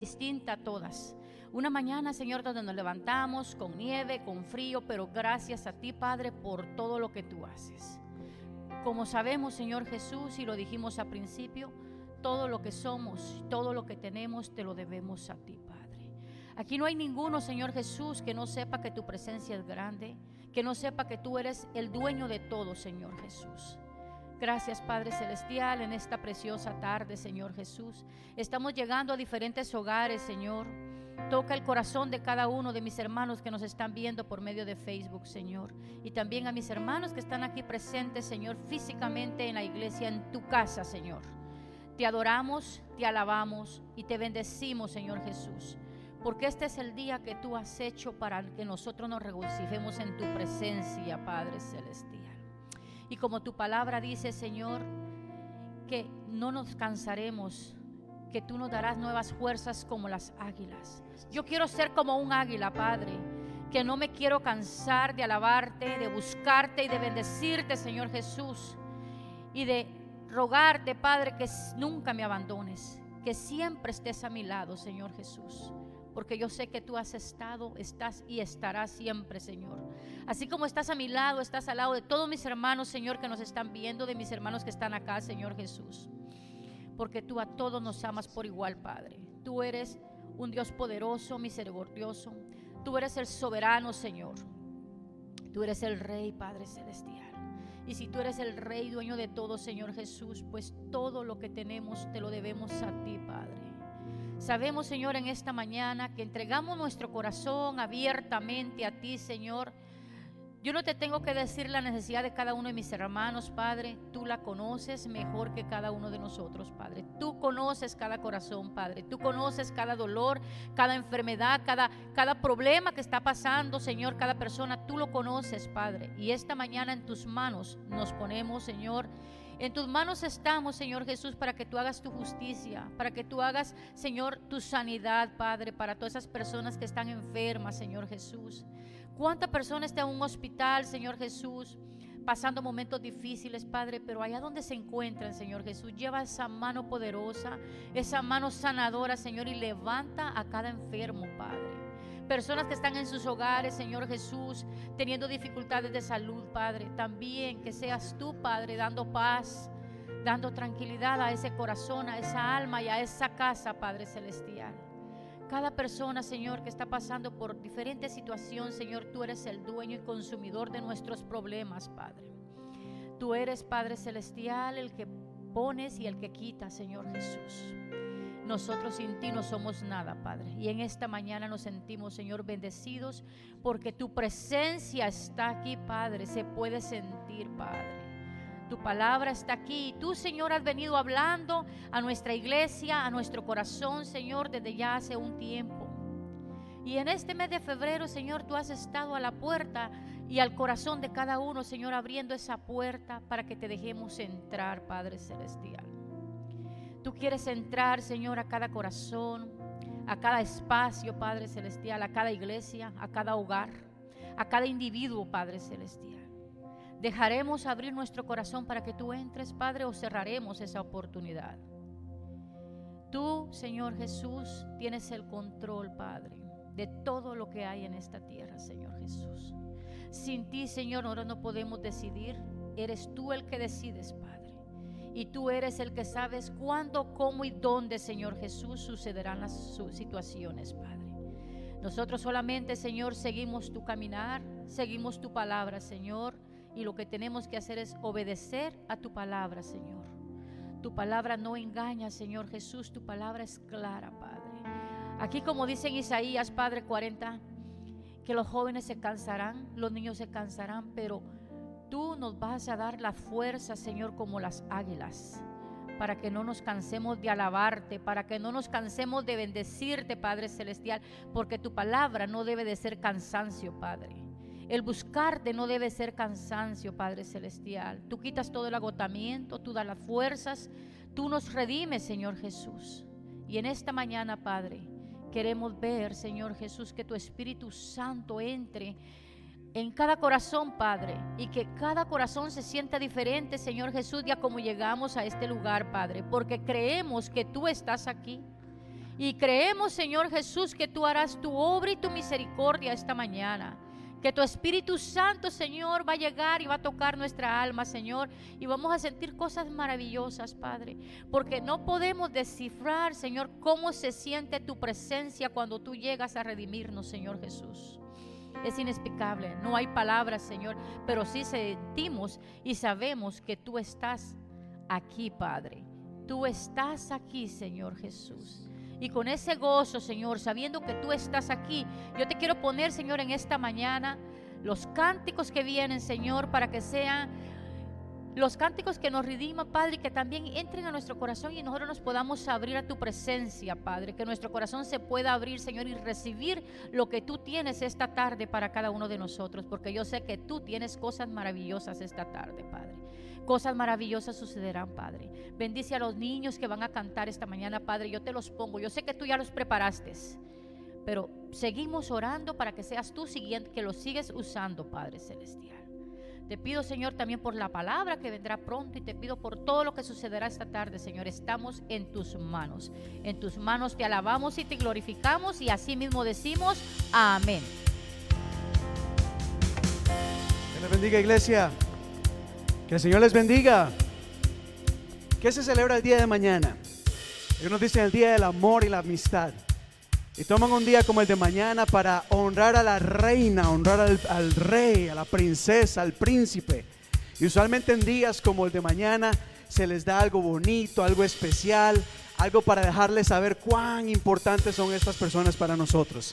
distinta a todas. Una mañana, Señor, donde nos levantamos con nieve, con frío, pero gracias a ti, Padre, por todo lo que tú haces. Como sabemos, Señor Jesús, y lo dijimos al principio, todo lo que somos, todo lo que tenemos, te lo debemos a ti, Padre. Aquí no hay ninguno, Señor Jesús, que no sepa que tu presencia es grande, que no sepa que tú eres el dueño de todo, Señor Jesús. Gracias Padre Celestial en esta preciosa tarde, Señor Jesús. Estamos llegando a diferentes hogares, Señor. Toca el corazón de cada uno de mis hermanos que nos están viendo por medio de Facebook, Señor. Y también a mis hermanos que están aquí presentes, Señor, físicamente en la iglesia, en tu casa, Señor. Te adoramos, te alabamos y te bendecimos, Señor Jesús. Porque este es el día que tú has hecho para que nosotros nos regocijemos en tu presencia, Padre Celestial. Y como tu palabra dice, Señor, que no nos cansaremos, que tú nos darás nuevas fuerzas como las águilas. Yo quiero ser como un águila, Padre, que no me quiero cansar de alabarte, de buscarte y de bendecirte, Señor Jesús, y de rogarte, Padre, que nunca me abandones, que siempre estés a mi lado, Señor Jesús porque yo sé que tú has estado, estás y estarás siempre, Señor. Así como estás a mi lado, estás al lado de todos mis hermanos, Señor, que nos están viendo, de mis hermanos que están acá, Señor Jesús. Porque tú a todos nos amas por igual, Padre. Tú eres un Dios poderoso, misericordioso. Tú eres el soberano, Señor. Tú eres el Rey, Padre Celestial. Y si tú eres el Rey, dueño de todo, Señor Jesús, pues todo lo que tenemos te lo debemos a ti, Padre. Sabemos, Señor, en esta mañana que entregamos nuestro corazón abiertamente a ti, Señor. Yo no te tengo que decir la necesidad de cada uno de mis hermanos, Padre. Tú la conoces mejor que cada uno de nosotros, Padre. Tú conoces cada corazón, Padre. Tú conoces cada dolor, cada enfermedad, cada, cada problema que está pasando, Señor, cada persona. Tú lo conoces, Padre. Y esta mañana en tus manos nos ponemos, Señor en tus manos estamos, Señor Jesús, para que tú hagas tu justicia, para que tú hagas, Señor, tu sanidad, Padre, para todas esas personas que están enfermas, Señor Jesús. ¿Cuánta persona está en un hospital, Señor Jesús? pasando momentos difíciles, Padre, pero allá donde se encuentran, Señor Jesús, lleva esa mano poderosa, esa mano sanadora, Señor, y levanta a cada enfermo, Padre personas que están en sus hogares, Señor Jesús, teniendo dificultades de salud, Padre. También que seas tú, Padre, dando paz, dando tranquilidad a ese corazón, a esa alma y a esa casa, Padre Celestial. Cada persona, Señor, que está pasando por diferentes situaciones, Señor, tú eres el dueño y consumidor de nuestros problemas, Padre. Tú eres, Padre Celestial, el que pones y el que quita, Señor Jesús. Nosotros sin ti no somos nada, Padre. Y en esta mañana nos sentimos, Señor, bendecidos porque tu presencia está aquí, Padre. Se puede sentir, Padre. Tu palabra está aquí. Tú, Señor, has venido hablando a nuestra iglesia, a nuestro corazón, Señor, desde ya hace un tiempo. Y en este mes de febrero, Señor, tú has estado a la puerta y al corazón de cada uno, Señor, abriendo esa puerta para que te dejemos entrar, Padre Celestial. Tú quieres entrar, Señor, a cada corazón, a cada espacio, Padre Celestial, a cada iglesia, a cada hogar, a cada individuo, Padre Celestial. ¿Dejaremos abrir nuestro corazón para que tú entres, Padre, o cerraremos esa oportunidad? Tú, Señor Jesús, tienes el control, Padre, de todo lo que hay en esta tierra, Señor Jesús. Sin ti, Señor, ahora no podemos decidir. Eres tú el que decides. Y tú eres el que sabes cuándo, cómo y dónde, Señor Jesús, sucederán las situaciones, Padre. Nosotros solamente, Señor, seguimos tu caminar, seguimos tu palabra, Señor, y lo que tenemos que hacer es obedecer a tu palabra, Señor. Tu palabra no engaña, Señor Jesús, tu palabra es clara, Padre. Aquí como dice en Isaías, Padre 40, que los jóvenes se cansarán, los niños se cansarán, pero tú nos vas a dar la fuerza, Señor, como las águilas, para que no nos cansemos de alabarte, para que no nos cansemos de bendecirte, Padre Celestial, porque tu palabra no debe de ser cansancio, Padre. El buscarte no debe ser cansancio, Padre Celestial. Tú quitas todo el agotamiento, tú das las fuerzas, tú nos redimes, Señor Jesús. Y en esta mañana, Padre, queremos ver, Señor Jesús, que tu Espíritu Santo entre en cada corazón, Padre, y que cada corazón se sienta diferente, Señor Jesús, ya como llegamos a este lugar, Padre, porque creemos que tú estás aquí Y creemos, Señor Jesús, que tú harás tu obra y tu misericordia esta mañana. Que tu Espíritu Santo, Señor, va a llegar y va a tocar nuestra alma, Señor. Y vamos a sentir cosas maravillosas, Padre. Porque no podemos descifrar, Señor, cómo se siente tu presencia cuando tú llegas a redimirnos, Señor Jesús. Es inexplicable, no hay palabras, Señor, pero sí sentimos y sabemos que tú estás aquí, Padre. Tú estás aquí, Señor Jesús. Y con ese gozo, Señor, sabiendo que tú estás aquí, yo te quiero poner, Señor, en esta mañana los cánticos que vienen, Señor, para que sean los cánticos que nos rediman, Padre, que también entren a nuestro corazón y nosotros nos podamos abrir a tu presencia, Padre. Que nuestro corazón se pueda abrir, Señor, y recibir lo que tú tienes esta tarde para cada uno de nosotros. Porque yo sé que tú tienes cosas maravillosas esta tarde, Padre. Cosas maravillosas sucederán, Padre. Bendice a los niños que van a cantar esta mañana, Padre. Yo te los pongo. Yo sé que tú ya los preparaste. Pero seguimos orando para que seas tú siguiente, que los sigues usando, Padre Celestial. Te pido, Señor, también por la palabra que vendrá pronto y te pido por todo lo que sucederá esta tarde, Señor. Estamos en tus manos. En tus manos te alabamos y te glorificamos y así mismo decimos amén. Que les bendiga, iglesia. Que el Señor les bendiga. ¿Qué se celebra el día de mañana? Ellos nos dicen el día del amor y la amistad. Y toman un día como el de mañana para honrar a la reina, honrar al, rey, a la princesa, al príncipe. Y usualmente en días como el de mañana se les da algo bonito, algo especial, algo para dejarles saber cuán importantes son estas personas para nosotros.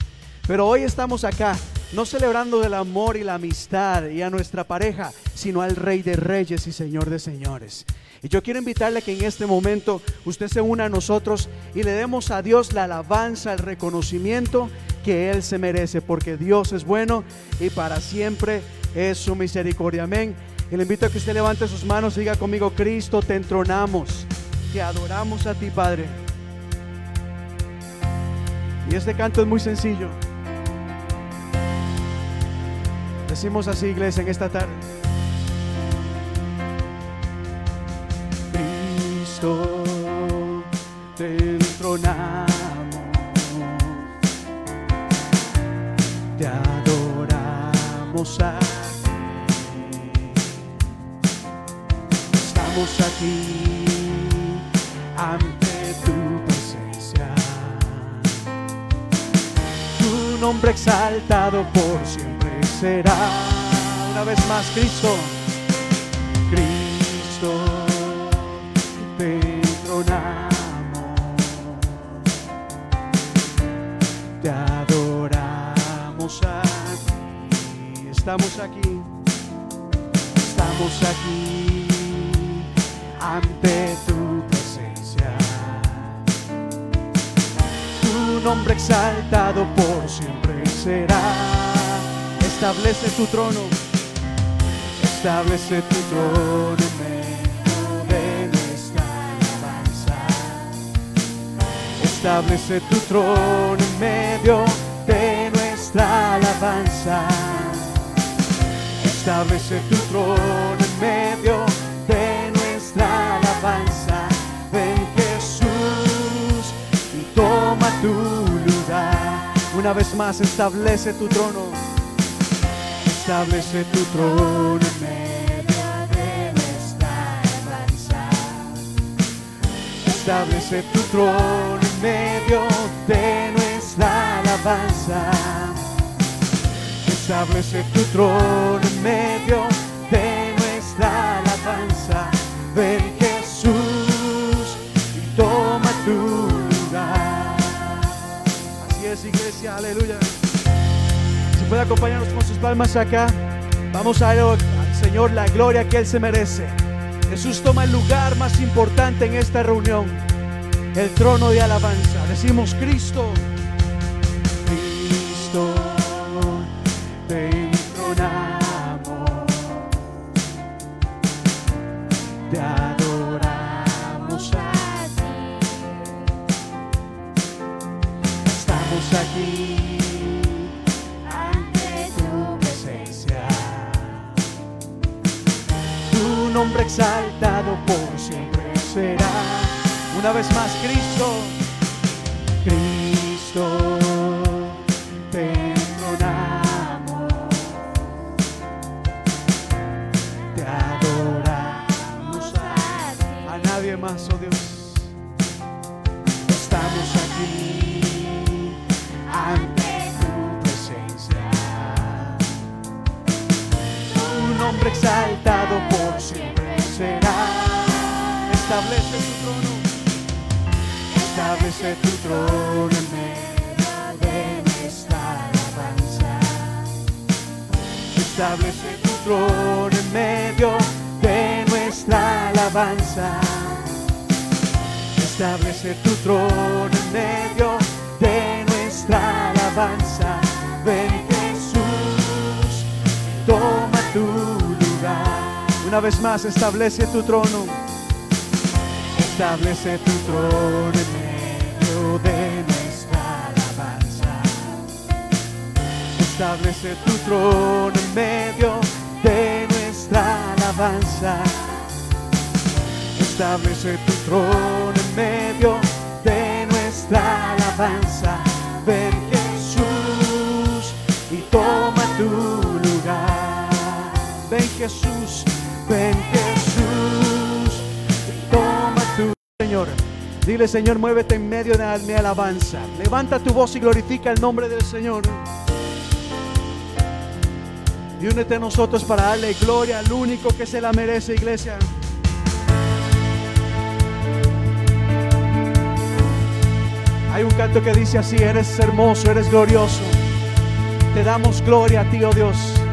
Pero hoy estamos acá, no celebrando del amor y la amistad y a nuestra pareja, sino al Rey de Reyes y Señor de Señores. Y yo quiero invitarle que en este momento usted se una a nosotros y le demos a Dios la alabanza, el reconocimiento que Él se merece, porque Dios es bueno y para siempre es su misericordia. Amén. Y le invito a que usted levante sus manos y diga conmigo, Cristo, te entronamos, te adoramos a ti, Padre. Y este canto es muy sencillo. Decimos así, iglesia, en esta tarde. te entronamos, te adoramos aquí. Estamos aquí ante tu presencia. Tu nombre exaltado por siempre será. Una vez más, Cristo. Cristo te te adoramos aquí, estamos aquí, estamos aquí ante tu presencia. Tu nombre exaltado por siempre será. Establece tu trono, establece tu trono Establece tu trono en medio de nuestra alabanza. Establece tu trono en medio de nuestra alabanza. Ven Jesús y toma tu lugar. Una vez más, establece tu trono. Establece tu trono en medio de nuestra alabanza. Establece tu trono medio de nuestra alabanza. Establece tu trono en medio de nuestra alabanza. Ven Jesús y toma tu lugar. Así es, iglesia, aleluya. Puede acompañarnos con sus palmas acá, vamos a dar al Señor la gloria que Él se merece. Jesús toma el lugar más importante en esta reunión el trono de alabanza. Decimos Cristo, exaltado por siempre será. Una vez más. Cristo establece tu trono en medio de nuestra alabanza. Establece tu trono en medio de nuestra alabanza. Establece tu trono en medio de nuestra alabanza. Ven Jesús, toma tu lugar. Una vez más, establece tu trono. Establece tu trono de nuestra alabanza. Establece tu trono en medio de nuestra alabanza. Establece tu trono en medio de nuestra alabanza. Ven Jesús y toma tu lugar. Ven Jesús, ven Jesús Dile Señor, muévete en medio de mi alabanza. Levanta tu voz y glorifica el nombre del Señor. Y únete a nosotros para darle gloria al único que se la merece, iglesia. Hay un canto que dice así, eres hermoso, eres glorioso. Te damos gloria a ti, oh Dios.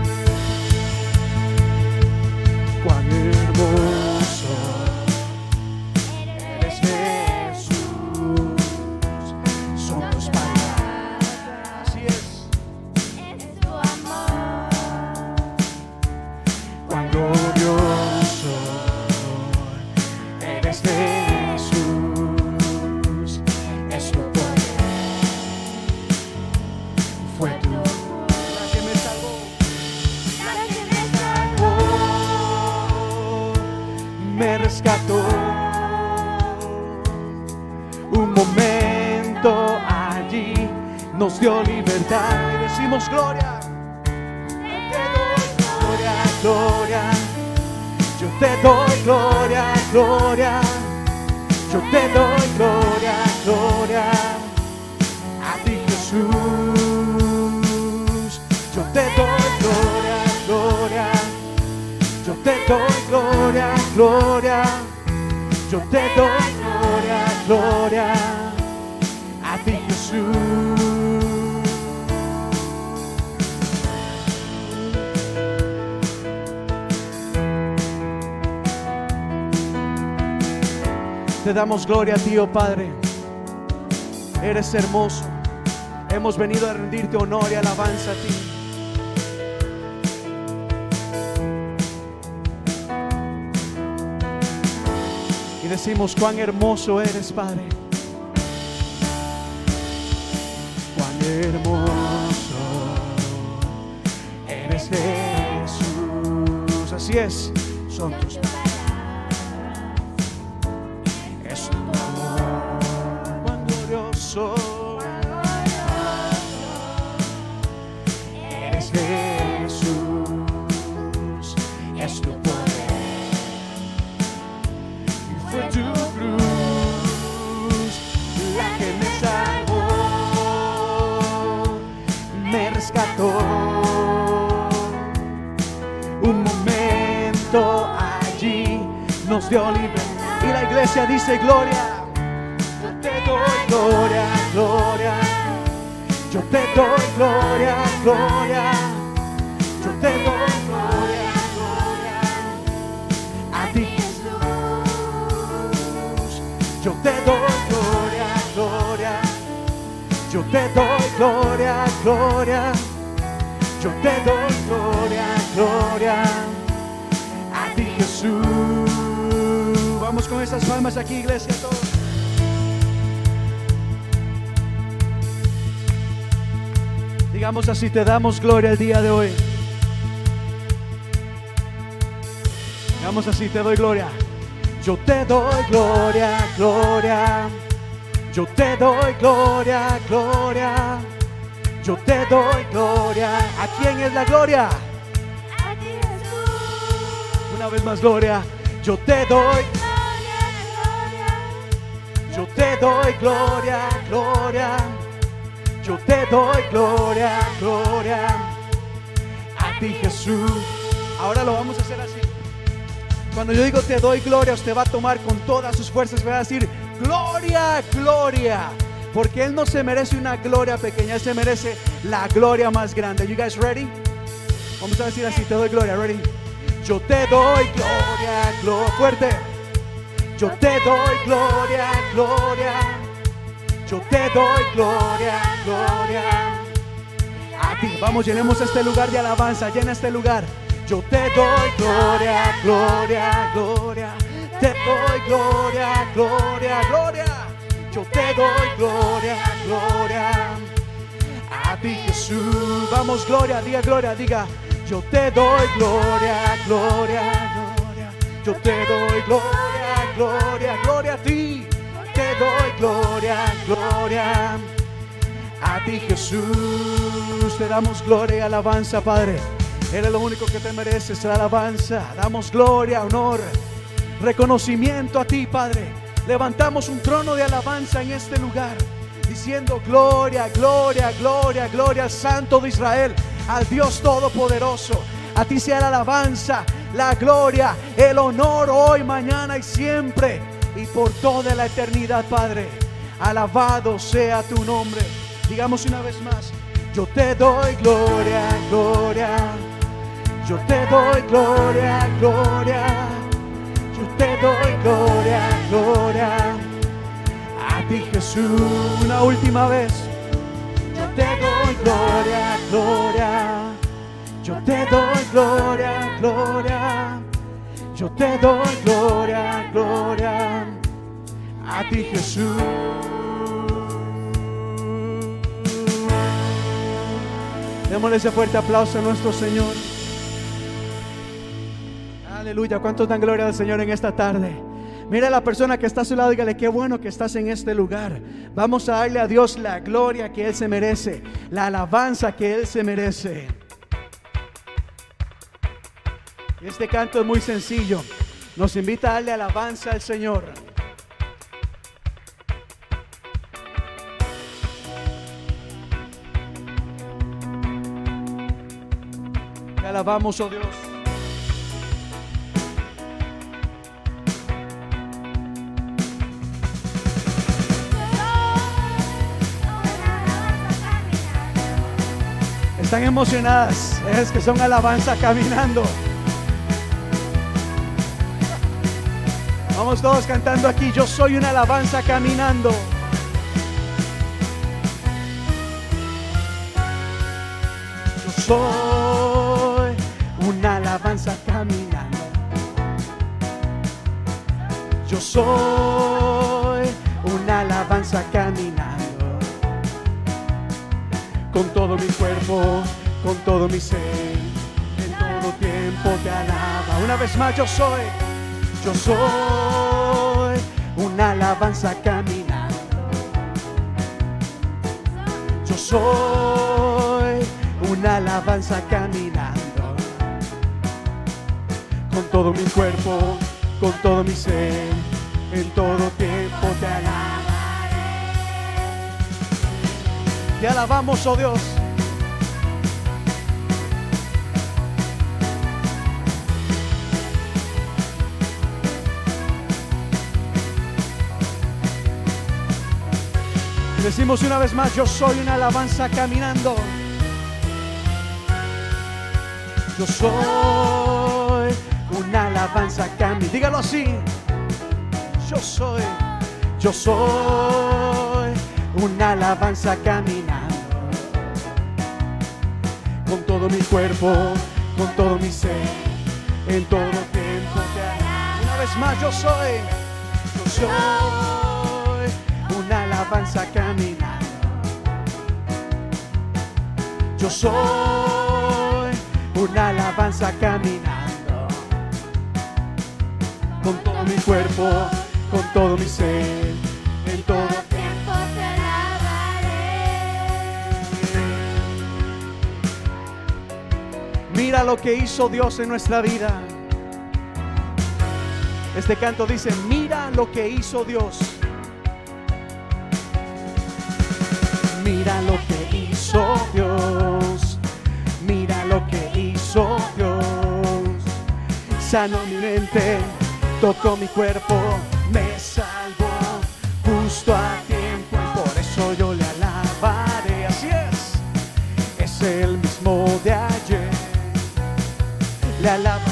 Gloria. Yo te doy gloria, gloria. Yo te doy gloria, gloria. A ti Jesús. Yo te doy gloria, gloria. Yo te doy gloria, gloria. Yo te doy gloria, gloria. A ti Jesús. Damos gloria a ti, oh Padre. Eres hermoso. Hemos venido a rendirte honor y alabanza a ti. Y decimos cuán hermoso eres, Padre. Cuán hermoso eres Jesús. Así es, iglesia dice gloria. Digamos así, te damos gloria el día de hoy. Digamos así, te doy gloria. Yo te doy gloria, gloria. Yo te doy gloria, gloria. Yo te doy gloria. ¿A quién es la gloria? Una vez más, gloria. Yo te doy, yo te doy gloria, gloria. Yo te doy gloria, gloria. A ti Jesús. Ahora lo vamos a hacer así. Cuando yo digo te doy gloria, usted va a tomar con todas sus fuerzas, va a decir gloria, gloria. Porque Él no se merece una gloria pequeña, Él se merece la gloria más grande. You guys ready? Vamos a decir así, te doy gloria, ready? Yo te doy gloria, gloria, fuerte. Yo te doy gloria, gloria. Yo te doy gloria, gloria. A ti, vamos, llenemos este lugar de alabanza, llena este lugar. Yo te doy gloria, gloria, gloria. Te doy gloria, gloria, gloria. Yo te doy gloria, gloria. A ti Jesús. Vamos, gloria, diga gloria, diga. Yo te doy gloria, gloria, gloria. Yo te doy gloria, gloria, gloria a ti. Doy gloria, gloria. A ti Jesús. Te damos gloria y alabanza, Padre. Eres lo único que te mereces, la alabanza. Damos gloria, honor, reconocimiento a ti, Padre. Levantamos un trono de alabanza en este lugar, diciendo gloria, gloria, gloria, gloria al Santo de Israel, al Dios Todopoderoso. A ti sea la alabanza, la gloria, el honor hoy, mañana y siempre, y por toda la eternidad, Padre. Alabado sea tu nombre. Digamos una vez más, yo te doy gloria, gloria. Yo te doy gloria, gloria. Yo te doy gloria, gloria. A ti Jesús, una última vez. Yo te doy gloria, gloria. Yo te doy gloria, gloria. Yo te doy gloria, gloria. A ti Jesús. Démosle ese fuerte aplauso a nuestro Señor. Aleluya, ¿cuántos dan gloria al Señor en esta tarde? Mira a la persona que está a su lado, dígale, qué bueno que estás en este lugar. Vamos a darle a Dios la gloria que Él se merece, la alabanza que Él se merece. Este canto es muy sencillo. Nos invita a darle alabanza al Señor. Te alabamos, oh Dios. Están emocionadas, es que son alabanza caminando. Vamos todos cantando aquí, yo soy una alabanza caminando. Yo soy una alabanza caminando. Yo soy una alabanza caminando. Con todo mi cuerpo, con todo mi ser, en todo tiempo te alaba. Una vez más yo soy, yo soy una alabanza caminando. Yo soy una alabanza caminando. Con todo mi cuerpo, con todo mi ser, en todo tiempo te alabaré. Te alabamos, oh Dios. Decimos una vez más, yo soy una alabanza caminando. Yo soy una alabanza caminando. Dígalo así. Yo soy, yo soy una alabanza caminando. Con todo mi cuerpo, con todo mi ser, en todo tiempo. Una vez más, yo soy, yo soy alabanza caminando. Yo soy una alabanza caminando. Con todo mi cuerpo, con todo mi ser, en todo tiempo te alabaré. Mira lo que hizo Dios en nuestra vida. Este canto dice, mira lo que hizo Dios. Sano mi mente, tocó mi cuerpo, me salvó justo a tiempo y por eso yo le alabaré. Así es, es el mismo de ayer. Le alabaremos,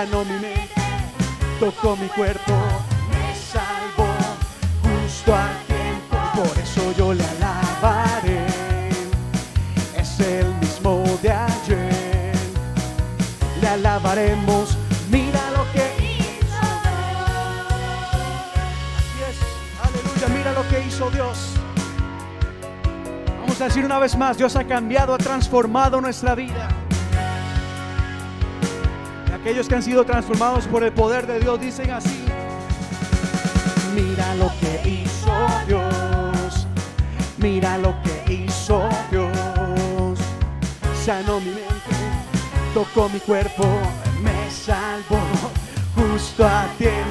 Sanó tocó mi cuerpo, me salvó justo a tiempo, por eso yo le alabaré. Es el mismo de ayer, le alabaremos, mira lo que hizo Así es, aleluya, mira lo que hizo Dios. Vamos a decir una vez más, Dios ha cambiado, ha transformado nuestra vida. Aquellos que han sido transformados por el poder de Dios dicen así, mira lo que hizo Dios, mira lo que hizo Dios, sanó mi mente, tocó mi cuerpo, me salvó justo a tiempo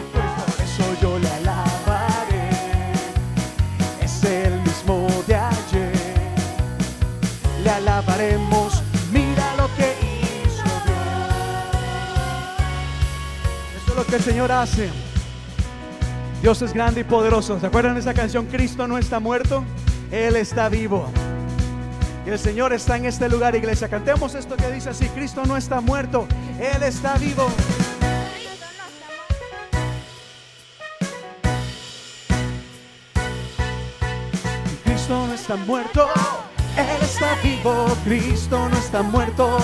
que el Señor hace. Dios es grande y poderoso. ¿Se acuerdan de esa canción? Cristo no está muerto, Él está vivo. Y el Señor está en este lugar, iglesia. Cantemos esto que dice así, Cristo no está muerto, Él está vivo. Cristo no está muerto, Él está vivo. Cristo no está muerto,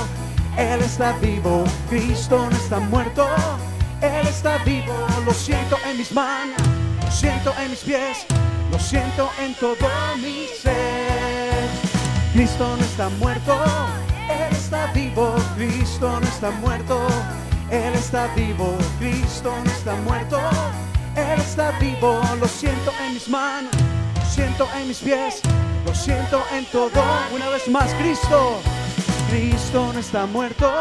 Él está vivo. Cristo no está muerto, Él está vivo. Lo siento en mis manos, lo siento en mis pies, lo siento en todo mi ser. Cristo no está muerto, Él está vivo. Cristo no está muerto, Él está vivo. Cristo no está muerto, Él está vivo. Lo siento en mis manos, lo siento en mis pies, lo siento en todo. Una vez más, Cristo. Cristo no está muerto,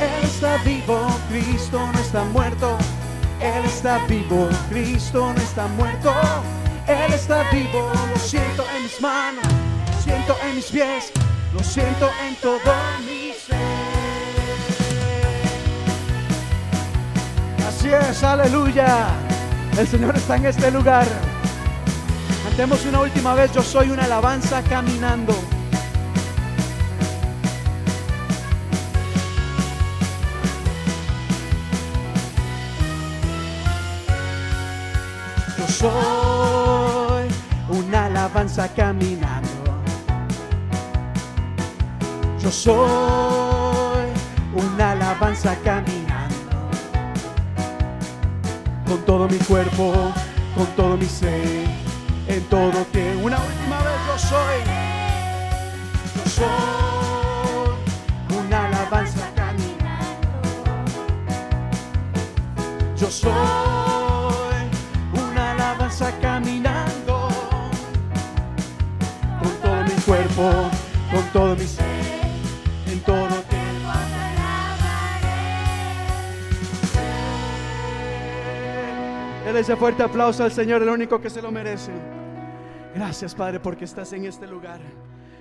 Él está vivo. Cristo no está muerto, Él está vivo. Cristo no está muerto, Él está vivo. Lo siento en mis manos, lo siento en mis pies, lo siento en todo mi ser. Así es, aleluya. El Señor está en este lugar. Cantemos una última vez, yo soy una alabanza caminando. Soy una alabanza caminando. Yo soy una alabanza caminando. Con todo mi cuerpo, con todo mi ser, en todo que una última vez yo soy. Yo soy una alabanza caminando. Yo soy cuerpo, con todo mi ser, en todo que Dale ese fuerte aplauso al Señor, el único que se lo merece. Gracias, Padre, porque estás en este lugar,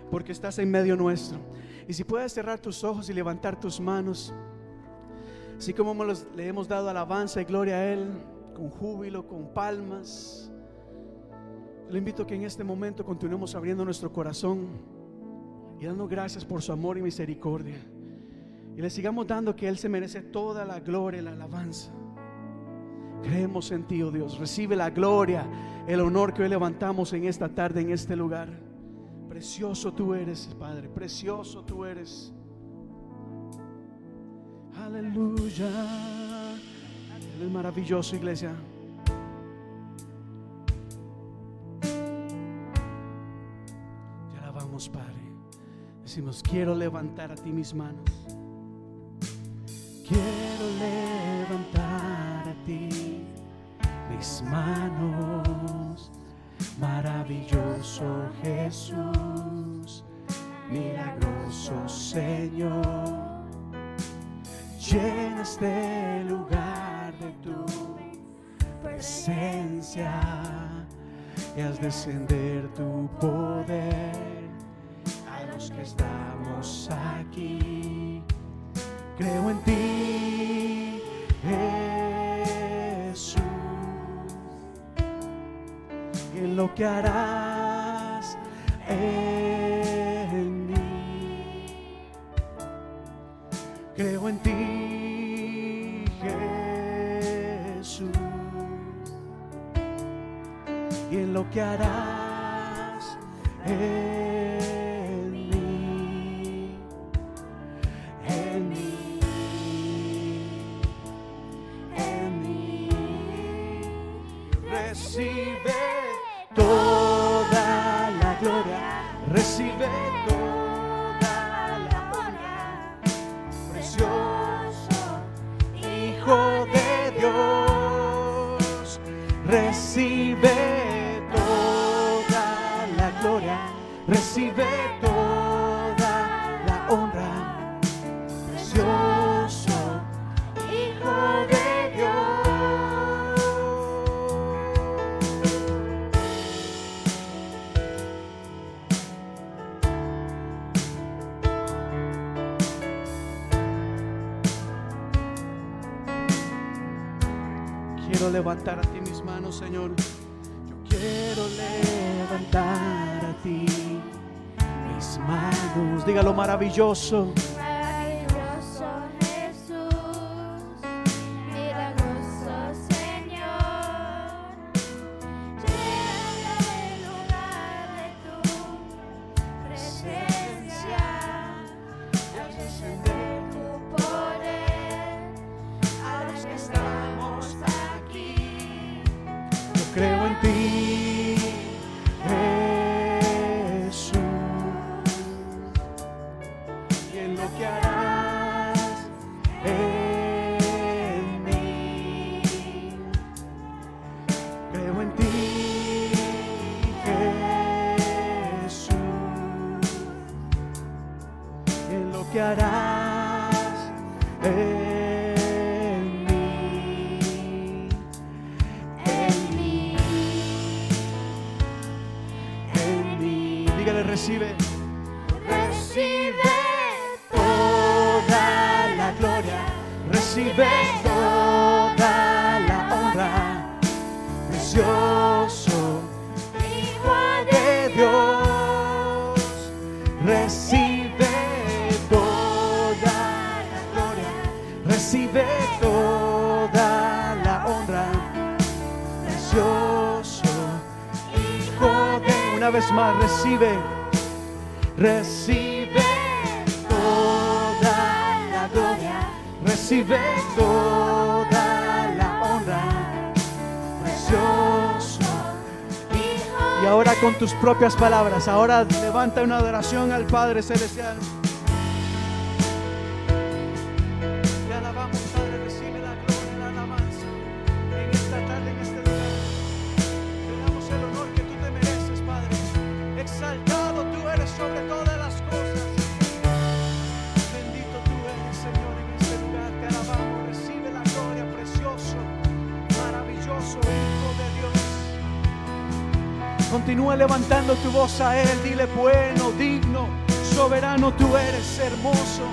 porque estás en medio nuestro. Y si puedes cerrar tus ojos y levantar tus manos, así como le hemos dado alabanza y gloria a Él, con júbilo, con palmas. Le invito a que en este momento continuemos abriendo nuestro corazón y dando gracias por su amor y misericordia. Y le sigamos dando que Él se merece toda la gloria y la alabanza. Creemos en ti, oh Dios. Recibe la gloria, el honor que hoy levantamos en esta tarde, en este lugar. Precioso tú eres, Padre. Precioso tú eres. Aleluya. Él es maravilloso, iglesia. Padre, decimos, quiero levantar a ti mis manos. Quiero levantar a ti mis manos, maravilloso Jesús, milagroso Señor. Llena este lugar de tu presencia y haz descender tu poder estamos aquí. Creo en ti, Jesús, y en lo que harás en mí. Creo en ti, Jesús, y en lo que harás en. maravilloso. recibe toda la honra. Precioso Hijo de una vez más recibe, recibe toda la gloria, recibe toda la honra. Precioso. Y ahora con tus propias palabras, ahora levanta una adoración al Padre Celestial. levantando tu voz a Él, dile, bueno, digno, soberano tú eres, hermoso.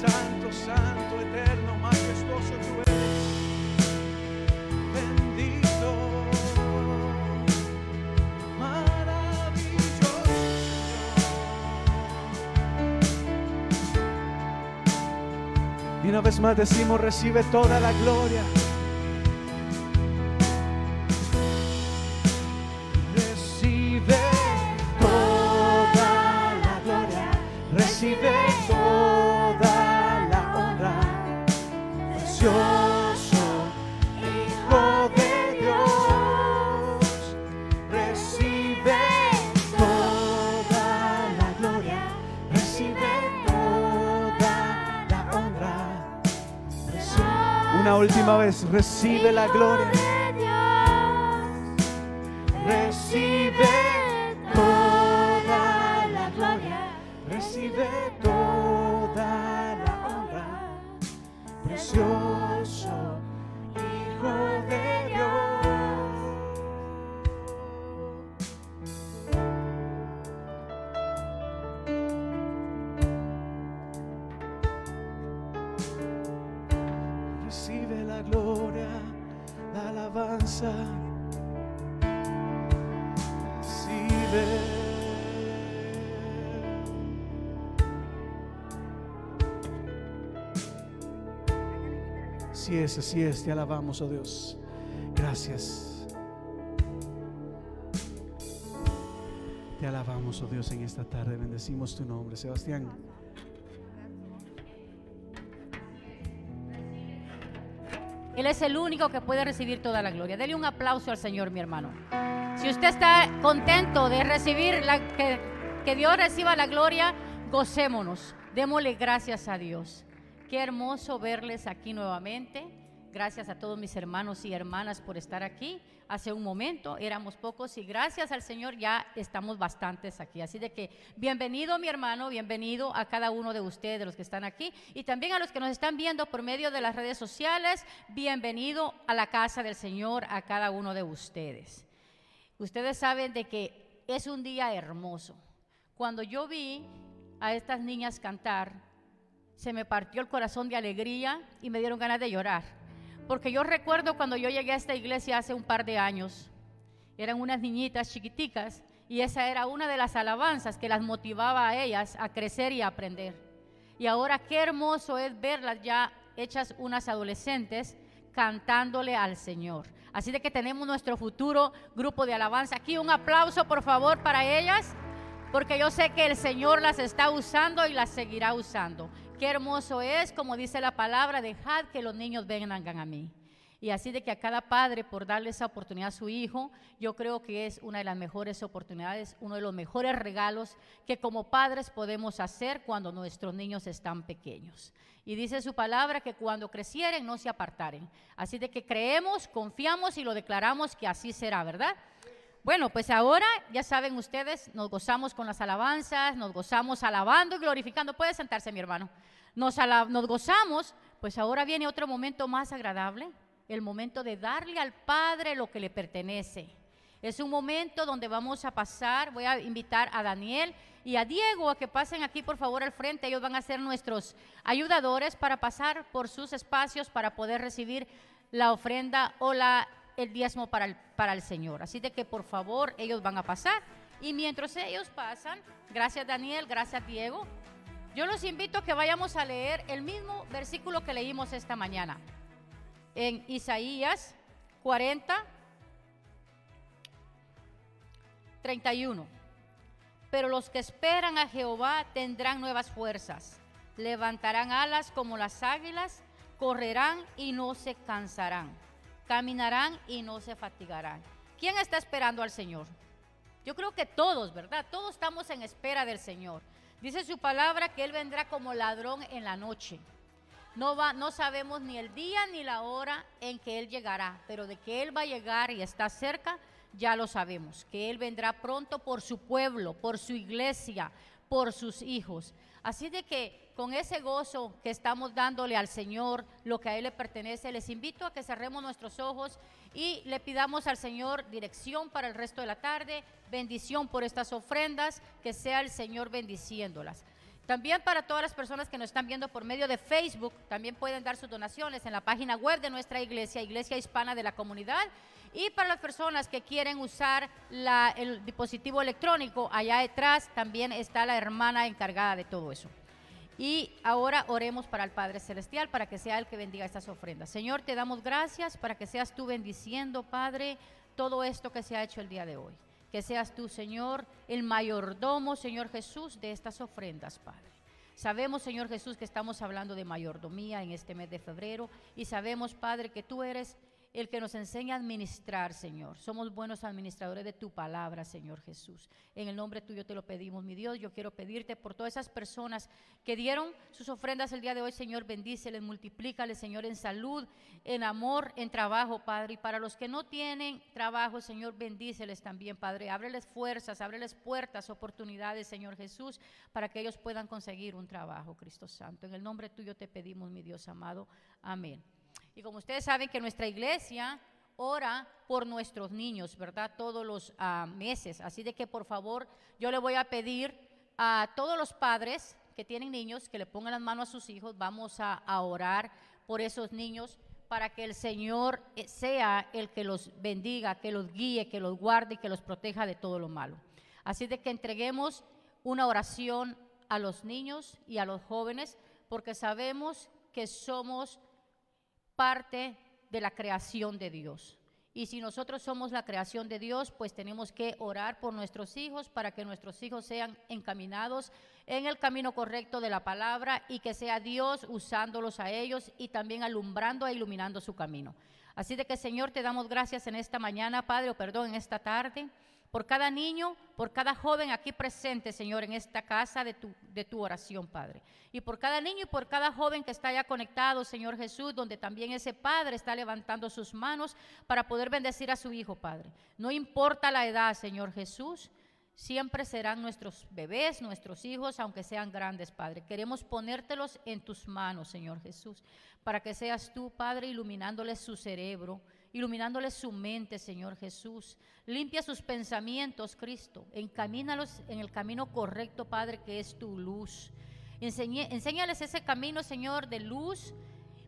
Santo, santo, eterno, majestuoso tú eres. Bendito, maravilloso. Y una vez más decimos, recibe toda la gloria. recibe la gloria. Así es, te alabamos, oh Dios. Gracias. Te alabamos, oh Dios, en esta tarde. Bendecimos tu nombre, Sebastián. Él es el único que puede recibir toda la gloria. Dele un aplauso al Señor, mi hermano. Si usted está contento de recibir que, que Dios reciba la gloria, gocémonos. Démosle gracias a Dios. Qué hermoso verles aquí nuevamente. Gracias a todos mis hermanos y hermanas por estar aquí. Hace un momento éramos pocos y gracias al Señor ya estamos bastantes aquí. Así de que bienvenido mi hermano, bienvenido a cada uno de ustedes, de los que están aquí y también a los que nos están viendo por medio de las redes sociales. Bienvenido a la casa del Señor, a cada uno de ustedes. Ustedes saben de que es un día hermoso. Cuando yo vi a estas niñas cantar, se me partió el corazón de alegría y me dieron ganas de llorar. Porque yo recuerdo cuando yo llegué a esta iglesia hace un par de años, eran unas niñitas chiquiticas y esa era una de las alabanzas que las motivaba a ellas a crecer y a aprender. Y ahora qué hermoso es verlas ya hechas unas adolescentes cantándole al Señor. Así de que tenemos nuestro futuro grupo de alabanza. Aquí un aplauso por favor para ellas, porque yo sé que el Señor las está usando y las seguirá usando. Qué hermoso es, como dice la palabra, dejad que los niños vengan a mí. Y así de que a cada padre, por darle esa oportunidad a su hijo, yo creo que es una de las mejores oportunidades, uno de los mejores regalos que como padres podemos hacer cuando nuestros niños están pequeños. Y dice su palabra que cuando crecieren no se apartaren. Así de que creemos, confiamos y lo declaramos que así será, ¿verdad? Bueno, pues ahora ya saben ustedes, nos gozamos con las alabanzas, nos gozamos alabando y glorificando. Puede sentarse mi hermano. Nos, gozamos, pues ahora viene otro momento más agradable, el momento de darle al Padre lo que le pertenece. Es un momento donde vamos a pasar, voy a invitar a Daniel y a Diego a que pasen aquí por favor al frente. Ellos van a ser nuestros ayudadores para pasar por sus espacios para poder recibir la ofrenda o la el diezmo para el, para el Señor. Así de que por favor ellos van a pasar. Y mientras ellos pasan, gracias Daniel, gracias Diego, yo los invito a que vayamos a leer el mismo versículo que leímos esta mañana. En Isaías 40, 31. Pero los que esperan a Jehová tendrán nuevas fuerzas, levantarán alas como las águilas, correrán y no se cansarán caminarán y no se fatigarán. ¿Quién está esperando al Señor? Yo creo que todos, ¿verdad? Todos estamos en espera del Señor. Dice su palabra que Él vendrá como ladrón en la noche. No, va, no sabemos ni el día ni la hora en que Él llegará, pero de que Él va a llegar y está cerca, ya lo sabemos, que Él vendrá pronto por su pueblo, por su iglesia, por sus hijos. Así de que con ese gozo que estamos dándole al Señor, lo que a Él le pertenece, les invito a que cerremos nuestros ojos y le pidamos al Señor dirección para el resto de la tarde, bendición por estas ofrendas, que sea el Señor bendiciéndolas. También para todas las personas que nos están viendo por medio de Facebook, también pueden dar sus donaciones en la página web de nuestra iglesia, Iglesia Hispana de la Comunidad. Y para las personas que quieren usar el dispositivo electrónico, allá detrás también está la hermana encargada de todo eso. Y ahora oremos para el Padre Celestial, para que sea el que bendiga estas ofrendas. Señor, te damos gracias para que seas tú bendiciendo, Padre, todo esto que se ha hecho el día de hoy. Que seas tú, Señor, el mayordomo, Señor Jesús, de estas ofrendas, Padre. Sabemos, Señor Jesús, que estamos hablando de mayordomía en este mes de febrero y sabemos, Padre, que tú eres el que nos enseña a administrar, Señor. Somos buenos administradores de tu palabra, Señor Jesús. En el nombre tuyo te lo pedimos, mi Dios. Yo quiero pedirte por todas esas personas que dieron sus ofrendas el día de hoy, Señor, bendíceles, multiplícales, Señor, en salud, en amor, en trabajo, Padre. Y para los que no tienen trabajo, Señor, bendíceles también, Padre. Ábreles fuerzas, ábreles puertas, oportunidades, Señor Jesús, para que ellos puedan conseguir un trabajo, Cristo Santo. En el nombre tuyo te pedimos, mi Dios amado. Amén. Y como ustedes saben que nuestra iglesia ora por nuestros niños, ¿verdad? Todos los ah, meses. Así de que por favor yo le voy a pedir a todos los padres que tienen niños que le pongan las manos a sus hijos. Vamos a, a orar por esos niños para que el Señor eh, sea el que los bendiga, que los guíe, que los guarde y que los proteja de todo lo malo. Así de que entreguemos una oración a los niños y a los jóvenes, porque sabemos que somos parte de la creación de Dios. Y si nosotros somos la creación de Dios, pues tenemos que orar por nuestros hijos para que nuestros hijos sean encaminados en el camino correcto de la palabra y que sea Dios usándolos a ellos y también alumbrando e iluminando su camino. Así de que Señor, te damos gracias en esta mañana, Padre, o perdón, en esta tarde por cada niño, por cada joven aquí presente, Señor, en esta casa de tu, oración, Padre. Y por cada niño y por cada joven que está ya conectado, Señor Jesús, donde también ese Padre está levantando sus manos para poder bendecir a su Hijo, Padre. No importa la edad, Señor Jesús, siempre serán nuestros bebés, nuestros hijos, aunque sean grandes, Padre. Queremos ponértelos en tus manos, Señor Jesús, para que seas tú, Padre, iluminándoles su cerebro, iluminándoles su mente, Señor Jesús. Limpia sus pensamientos, Cristo. Encamínalos en el camino correcto, Padre, que es tu luz. Enseñé, enséñales ese camino, Señor, de luz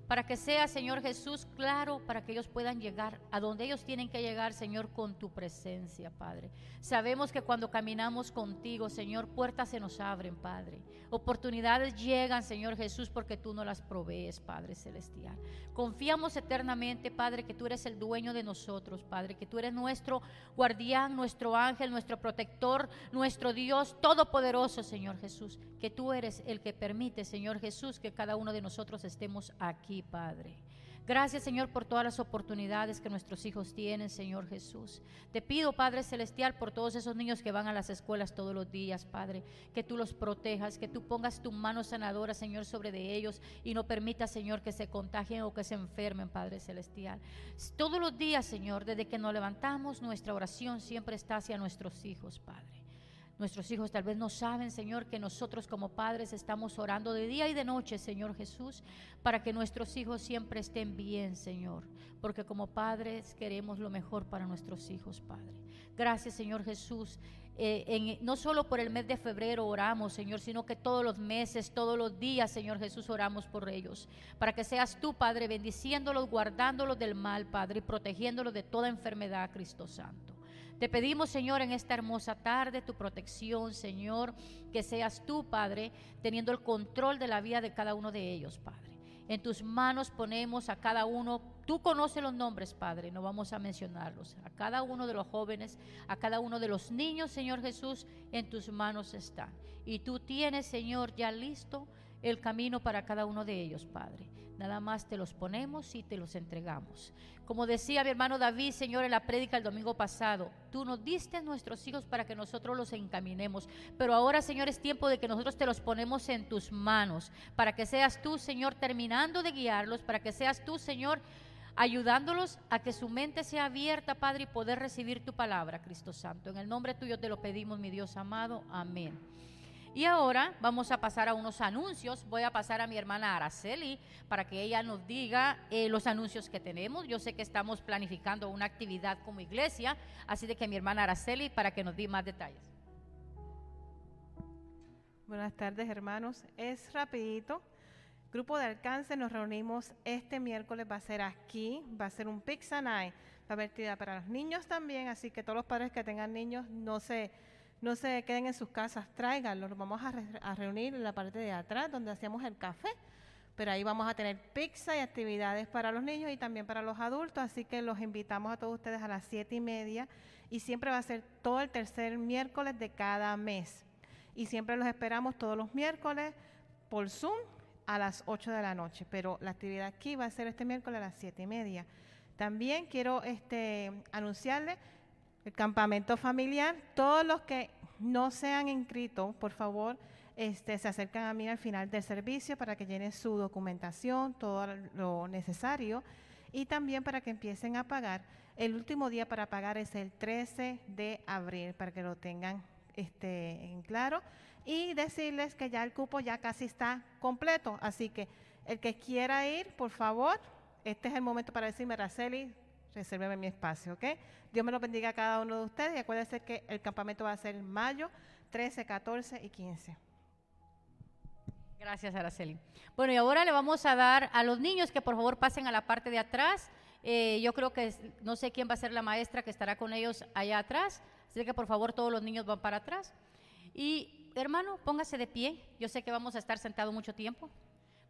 para que sea, Señor Jesús, claro, para que ellos puedan llegar a donde ellos tienen que llegar, Señor, con tu presencia, Padre. Sabemos que cuando caminamos contigo, Señor, puertas se nos abren, Padre. Oportunidades llegan, Señor Jesús, porque tú no las provees, Padre Celestial. Confiamos eternamente, Padre, que tú eres el dueño de nosotros, Padre, que tú eres nuestro guardián, nuestro ángel, nuestro protector, nuestro Dios todopoderoso, Señor Jesús, que tú eres el que permite, Señor Jesús, que cada uno de nosotros estemos aquí Padre. Gracias, Señor, por todas las oportunidades que nuestros hijos tienen, Señor Jesús. Te pido, Padre Celestial, por todos esos niños que van a las escuelas todos los días, Padre, que tú los protejas, que tú pongas tu mano sanadora, Señor, sobre de ellos y no permitas, Señor, que se contagien o que se enfermen, Padre Celestial. Todos los días, Señor, desde que nos levantamos, nuestra oración siempre está hacia nuestros hijos, Padre. Nuestros hijos tal vez no saben, Señor, que nosotros como padres estamos orando de día y de noche, Señor Jesús, para que nuestros hijos siempre estén bien, Señor. Porque como padres queremos lo mejor para nuestros hijos, Padre. Gracias, Señor Jesús. Eh, no solo por el mes de febrero oramos, Señor, sino que todos los meses, todos los días, Señor Jesús, oramos por ellos. Para que seas tú, Padre, bendiciéndolos, guardándolos del mal, Padre, y protegiéndolos de toda enfermedad, Cristo Santo. Te pedimos, Señor, en esta hermosa tarde tu protección, Señor, que seas tú, Padre, teniendo el control de la vida de cada uno de ellos, Padre. En tus manos ponemos a cada uno, tú conoces los nombres, Padre, no vamos a mencionarlos. A cada uno de los jóvenes, a cada uno de los niños, Señor Jesús, en tus manos está. Y tú tienes, Señor, ya listo el camino para cada uno de ellos, Padre. Nada más te los ponemos y te los entregamos. Como decía mi hermano David, Señor, en la prédica el domingo pasado, tú nos diste nuestros hijos para que nosotros los encaminemos. Pero ahora, Señor, es tiempo de que nosotros te los ponemos en tus manos, para que seas tú, Señor, terminando de guiarlos, para que seas tú, Señor, ayudándolos a que su mente sea abierta, Padre, y poder recibir tu palabra, Cristo Santo. En el nombre tuyo te lo pedimos, mi Dios amado. Amén. Y ahora vamos a pasar a unos anuncios. Voy a pasar a mi hermana Araceli para que ella nos diga eh, los anuncios que tenemos. Yo sé que estamos planificando una actividad como iglesia, así de que mi hermana Araceli para que nos dé más detalles. Buenas tardes, hermanos. Es rapidito. Grupo de alcance, nos reunimos este miércoles, va a ser aquí, va a ser un Pizza Night, va a haber actividad para los niños también, así que todos los padres que tengan niños no se, no se queden en sus casas, tráiganlos, los vamos a, re- a reunir en la parte de atrás donde hacíamos el café, pero ahí vamos a tener pizza y actividades para los niños y también para los adultos, así que los invitamos a todos ustedes a las siete y media y siempre va a ser todo el tercer miércoles de cada mes y siempre los esperamos todos los miércoles por Zoom a las 8 de la noche, pero la actividad aquí va a ser este miércoles a las 7 y media. También quiero este, anunciarle el campamento familiar. Todos los que no se han inscrito, por favor, este, se acercan a mí al final del servicio para que llenen su documentación, todo lo necesario, y también para que empiecen a pagar. El último día para pagar es el 13 de abril, para que lo tengan este, en claro. Y decirles que ya el cupo ya casi está completo, así que el que quiera ir, por favor, este es el momento para decirme, Araceli, resérveme mi espacio, ¿ok? Dios me lo bendiga a cada uno de ustedes y acuérdense que el campamento va a ser en mayo 13, 14 y 15. Gracias, Araceli. Bueno, y ahora le vamos a dar a los niños que por favor pasen a la parte de atrás. Eh, yo creo que no sé quién va a ser la maestra que estará con ellos allá atrás. Así que por favor todos los niños van para atrás. Y hermano, póngase de pie. Yo sé que vamos a estar sentados mucho tiempo.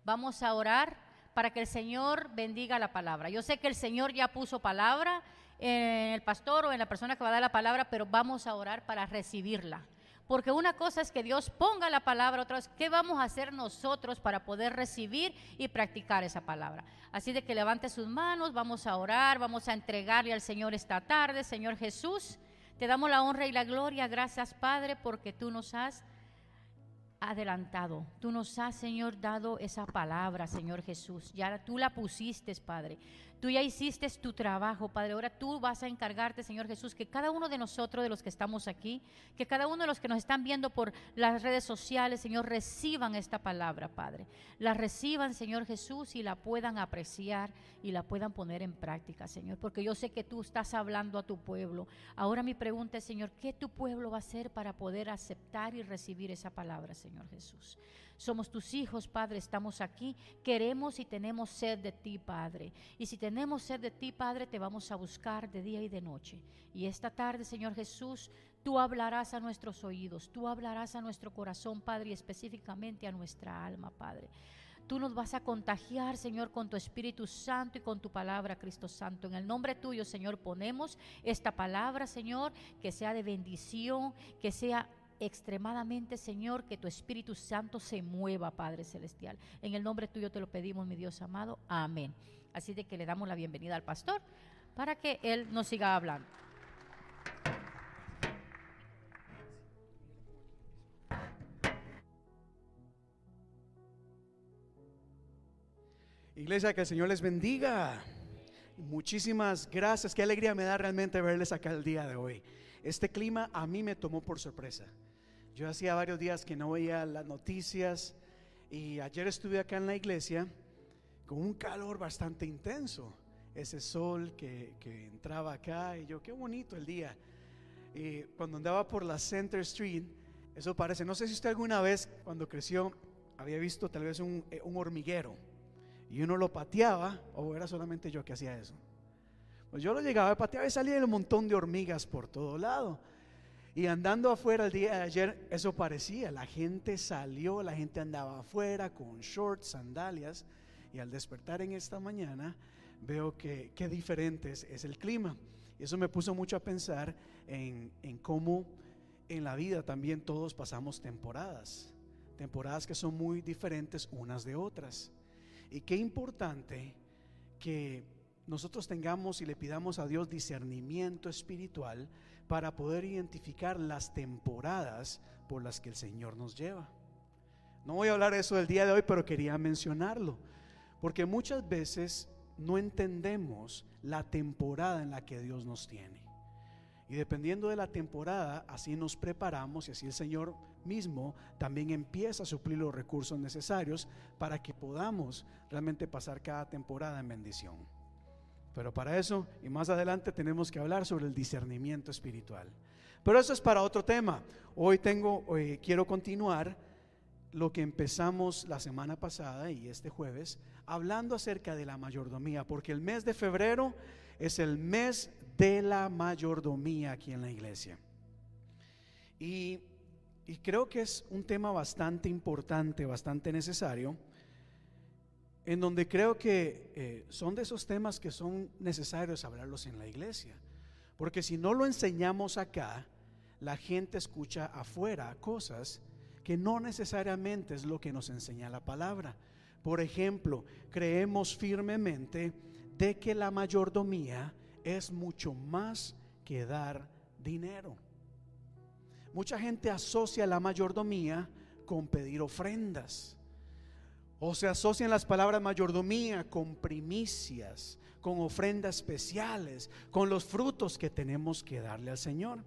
Vamos a orar para que el Señor bendiga la palabra. Yo sé que el Señor ya puso palabra en el pastor o en la persona que va a dar la palabra, pero vamos a orar para recibirla. Porque una cosa es que Dios ponga la palabra, otra es qué vamos a hacer nosotros para poder recibir y practicar esa palabra. Así de que levante sus manos, vamos a orar, vamos a entregarle al Señor esta tarde. Señor Jesús, te damos la honra y la gloria. Gracias, Padre, porque tú nos has adelantado. Tú nos has, Señor, dado esa palabra, Señor Jesús. Ya tú la pusiste, Padre. Tú ya hiciste tu trabajo, Padre. Ahora tú vas a encargarte, Señor Jesús, que cada uno de nosotros, de los que estamos aquí, que cada uno de los que nos están viendo por las redes sociales, Señor, reciban esta palabra, Padre. La reciban, Señor Jesús, y la puedan apreciar y la puedan poner en práctica, Señor. Porque yo sé que tú estás hablando a tu pueblo. Ahora mi pregunta es, Señor, ¿qué tu pueblo va a hacer para poder aceptar y recibir esa palabra, Señor Jesús? Somos tus hijos, Padre, estamos aquí. Queremos y tenemos sed de ti, Padre. Y si tenemos sed de ti, Padre, te vamos a buscar de día y de noche. Y esta tarde, Señor Jesús, tú hablarás a nuestros oídos, tú hablarás a nuestro corazón, Padre, y específicamente a nuestra alma, Padre. Tú nos vas a contagiar, Señor, con tu Espíritu Santo y con tu palabra, Cristo Santo. En el nombre tuyo, Señor, ponemos esta palabra, Señor, que sea de bendición, que sea extremadamente, Señor, que tu Espíritu Santo se mueva, Padre Celestial. En el nombre tuyo te lo pedimos, mi Dios amado. Amén. Así de que le damos la bienvenida al pastor para que él nos siga hablando. Iglesia, que el Señor les bendiga. Muchísimas gracias. Qué alegría me da realmente verles acá el día de hoy. Este clima a mí me tomó por sorpresa. Yo hacía varios días que no veía las noticias y ayer estuve acá en la iglesia con un calor bastante intenso. Ese sol que, entraba acá y yo, qué bonito el día. Y cuando andaba por la Center Street, eso parece, no sé si usted alguna vez cuando creció había visto tal vez un, eh, hormiguero y uno lo pateaba, o era solamente yo que hacía eso. Pues yo lo llegaba a patear y salía un montón de hormigas por todo lado. Y andando afuera el día de ayer, eso parecía. La gente salió, la gente andaba afuera con shorts, sandalias. Y al despertar en esta mañana, veo que qué diferente es, es el clima. Y eso me puso mucho a pensar en, en cómo en la vida también todos pasamos temporadas. Temporadas que son muy diferentes unas de otras. Y qué importante que nosotros tengamos y le pidamos a Dios discernimiento espiritual para poder identificar las temporadas por las que el Señor nos lleva. No voy a hablar de eso del día de hoy, pero quería mencionarlo, porque muchas veces no entendemos la temporada en la que Dios nos tiene. Y dependiendo de la temporada, así nos preparamos y así el Señor mismo también empieza a suplir los recursos necesarios para que podamos realmente pasar cada temporada en bendición. Pero para eso y más adelante tenemos que hablar sobre el discernimiento espiritual. Pero eso es para otro tema. Hoy tengo, hoy quiero continuar lo que empezamos la semana pasada y este jueves, hablando acerca de la mayordomía, porque el mes de febrero es el mes de la mayordomía aquí en la iglesia. Y creo que es un tema bastante importante, bastante necesario, en donde creo que eh, son de esos temas que son necesarios hablarlos en la iglesia. Porque si no lo enseñamos acá, la gente escucha afuera cosas que no necesariamente es lo que nos enseña la palabra. Por ejemplo, creemos firmemente de que la mayordomía es mucho más que dar dinero. Mucha gente asocia la mayordomía con pedir ofrendas. O se asocian las palabras mayordomía con primicias, con ofrendas especiales, con los frutos que tenemos que darle al Señor.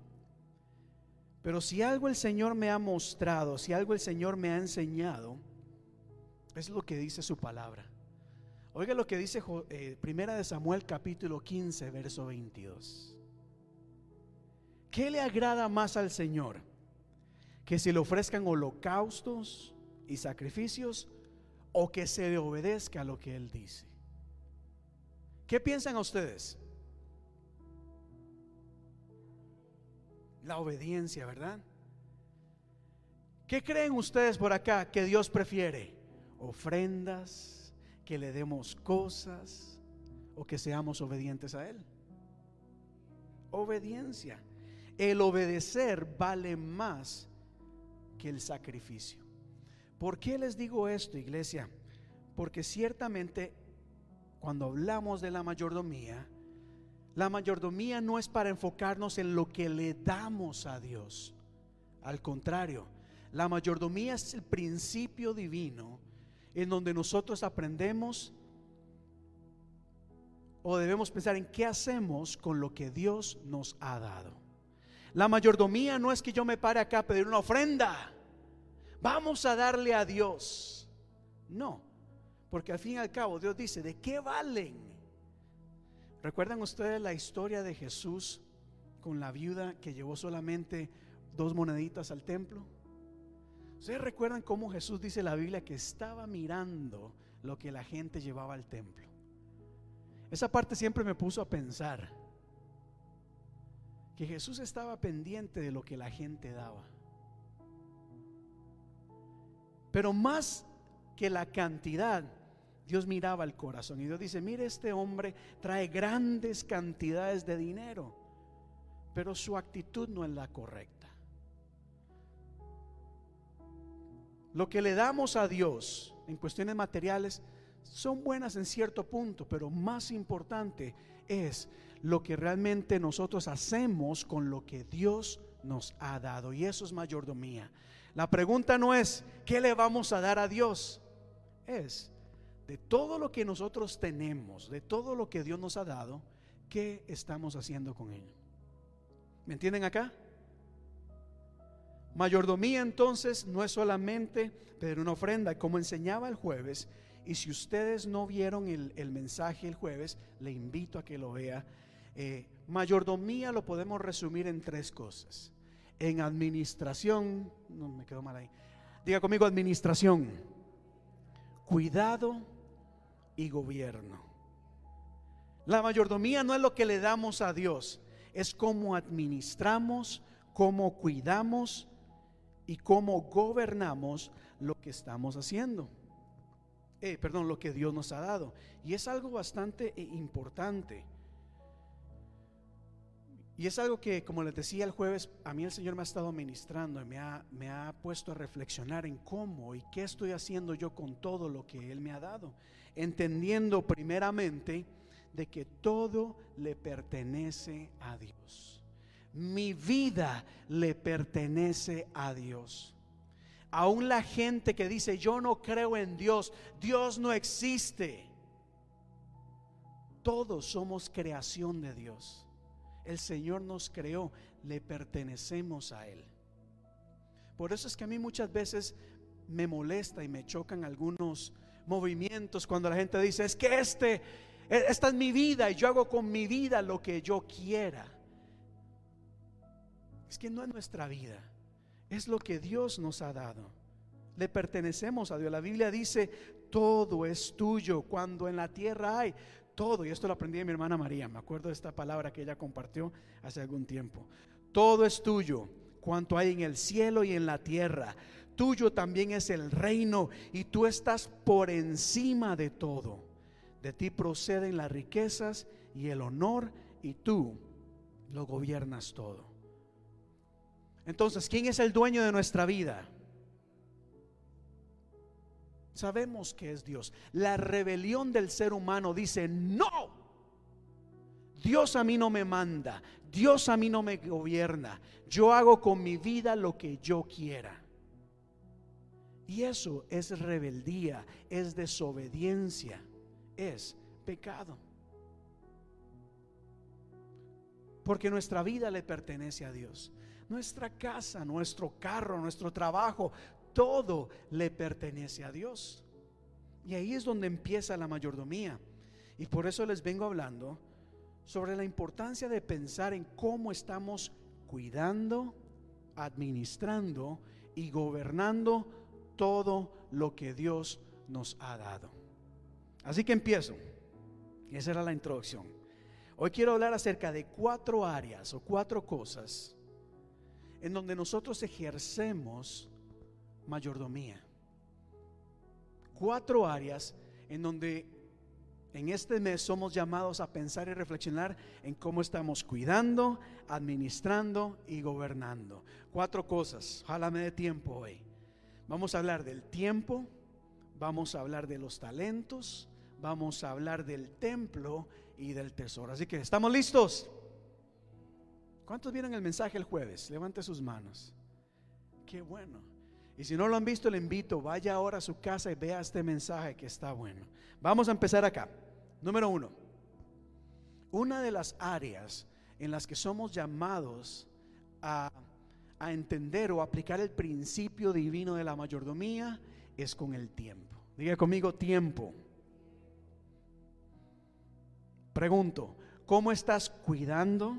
Pero si algo el Señor me ha mostrado, si algo el Señor me ha enseñado, es lo que dice su palabra. Oiga lo que dice eh, Primera de Samuel capítulo 15, verso 22. ¿Qué le agrada más al Señor? Que se le ofrezcan holocaustos y sacrificios o que se le obedezca a lo que Él dice. ¿Qué piensan ustedes? La obediencia, ¿verdad? ¿Qué creen ustedes por acá que Dios prefiere? ¿Ofrendas? ¿Que le demos cosas? ¿O que seamos obedientes a Él? Obediencia. El obedecer vale más que el sacrificio. ¿Por qué les digo esto, iglesia? Porque ciertamente cuando hablamos de la mayordomía, la mayordomía no es para enfocarnos en lo que le damos a Dios. Al contrario, la mayordomía es el principio divino en donde nosotros aprendemos o debemos pensar en qué hacemos con lo que Dios nos ha dado. La mayordomía no es que yo me pare acá a pedir una ofrenda. Vamos a darle a Dios. No, porque al fin y al cabo Dios dice, ¿de qué valen? ¿Recuerdan ustedes la historia de Jesús con la viuda que llevó solamente dos moneditas al templo? ¿Ustedes recuerdan cómo Jesús dice en la Biblia que estaba mirando lo que la gente llevaba al templo? Esa parte siempre me puso a pensar que Jesús estaba pendiente de lo que la gente daba. Pero más que la cantidad, Dios miraba el corazón y Dios dice, mire este hombre trae grandes cantidades de dinero, pero su actitud no es la correcta. Lo que le damos a Dios en cuestiones materiales son buenas en cierto punto, pero más importante es lo que realmente nosotros hacemos con lo que Dios nos ha dado. Y eso es mayordomía. La pregunta no es, ¿qué le vamos a dar a Dios? Es, de todo lo que nosotros tenemos, de todo lo que Dios nos ha dado, ¿qué estamos haciendo con ello? ¿Me entienden acá? Mayordomía entonces no es solamente pedir una ofrenda, como enseñaba el jueves, y si ustedes no vieron el, mensaje el jueves, le invito a que lo vea. Eh, mayordomía lo podemos resumir en tres cosas. En administración, no me quedo mal ahí. Diga conmigo administración, cuidado y gobierno. La mayordomía no es lo que le damos a Dios, es cómo administramos, cómo cuidamos y cómo gobernamos lo que estamos haciendo. Eh, perdón, lo que Dios nos ha dado. Y es algo bastante eh, importante. Y es algo que, como les decía el jueves, a mí el Señor me ha estado ministrando y me ha, me ha puesto a reflexionar en cómo y qué estoy haciendo yo con todo lo que Él me ha dado. Entendiendo primeramente de que todo le pertenece a Dios. Mi vida le pertenece a Dios. Aún la gente que dice, yo no creo en Dios, Dios no existe. Todos somos creación de Dios. El Señor nos creó, le pertenecemos a Él. Por eso es que a mí muchas veces me molesta y me chocan algunos movimientos cuando la gente dice, es que este, e, esta es mi vida y yo hago con mi vida lo que yo quiera. Es que no es nuestra vida es lo que Dios nos ha dado. Le pertenecemos a Dios. La Biblia dice, todo es tuyo. Cuando en la tierra hay todo, y esto lo aprendí de mi hermana María, me acuerdo de esta palabra que ella compartió hace algún tiempo. Todo es tuyo, cuanto hay en el cielo y en la tierra. Tuyo también es el reino y tú estás por encima de todo. De ti proceden las riquezas y el honor y tú lo gobiernas todo. Entonces, ¿quién es el dueño de nuestra vida? Sabemos que es Dios. La rebelión del ser humano dice, no, Dios a mí no me manda, Dios a mí no me gobierna, yo hago con mi vida lo que yo quiera. Y eso es rebeldía, es desobediencia, es pecado. Porque nuestra vida le pertenece a Dios nuestra casa, nuestro carro, nuestro trabajo, todo le pertenece a Dios. Y ahí es donde empieza la mayordomía. Y por eso les vengo hablando sobre la importancia de pensar en cómo estamos cuidando, administrando y gobernando todo lo que Dios nos ha dado. Así que empiezo. Esa era la introducción. Hoy quiero hablar acerca de cuatro áreas o cuatro cosas en donde nosotros ejercemos mayordomía. Cuatro áreas en donde en este mes somos llamados a pensar y reflexionar en cómo estamos cuidando, administrando y gobernando. Cuatro cosas, jálame de tiempo hoy. Vamos a hablar del tiempo, vamos a hablar de los talentos, vamos a hablar del templo y del tesoro. Así que, ¿estamos listos? ¿Cuántos vieron el mensaje el jueves? Levante sus manos. Qué bueno. Y si no lo han visto, le invito, vaya ahora a su casa y vea este mensaje que está bueno. Vamos a empezar acá. Número uno. Una de las áreas en las que somos llamados a, a entender o aplicar el principio divino de la mayordomía es con el tiempo. Diga conmigo tiempo. Pregunto, ¿cómo estás cuidando,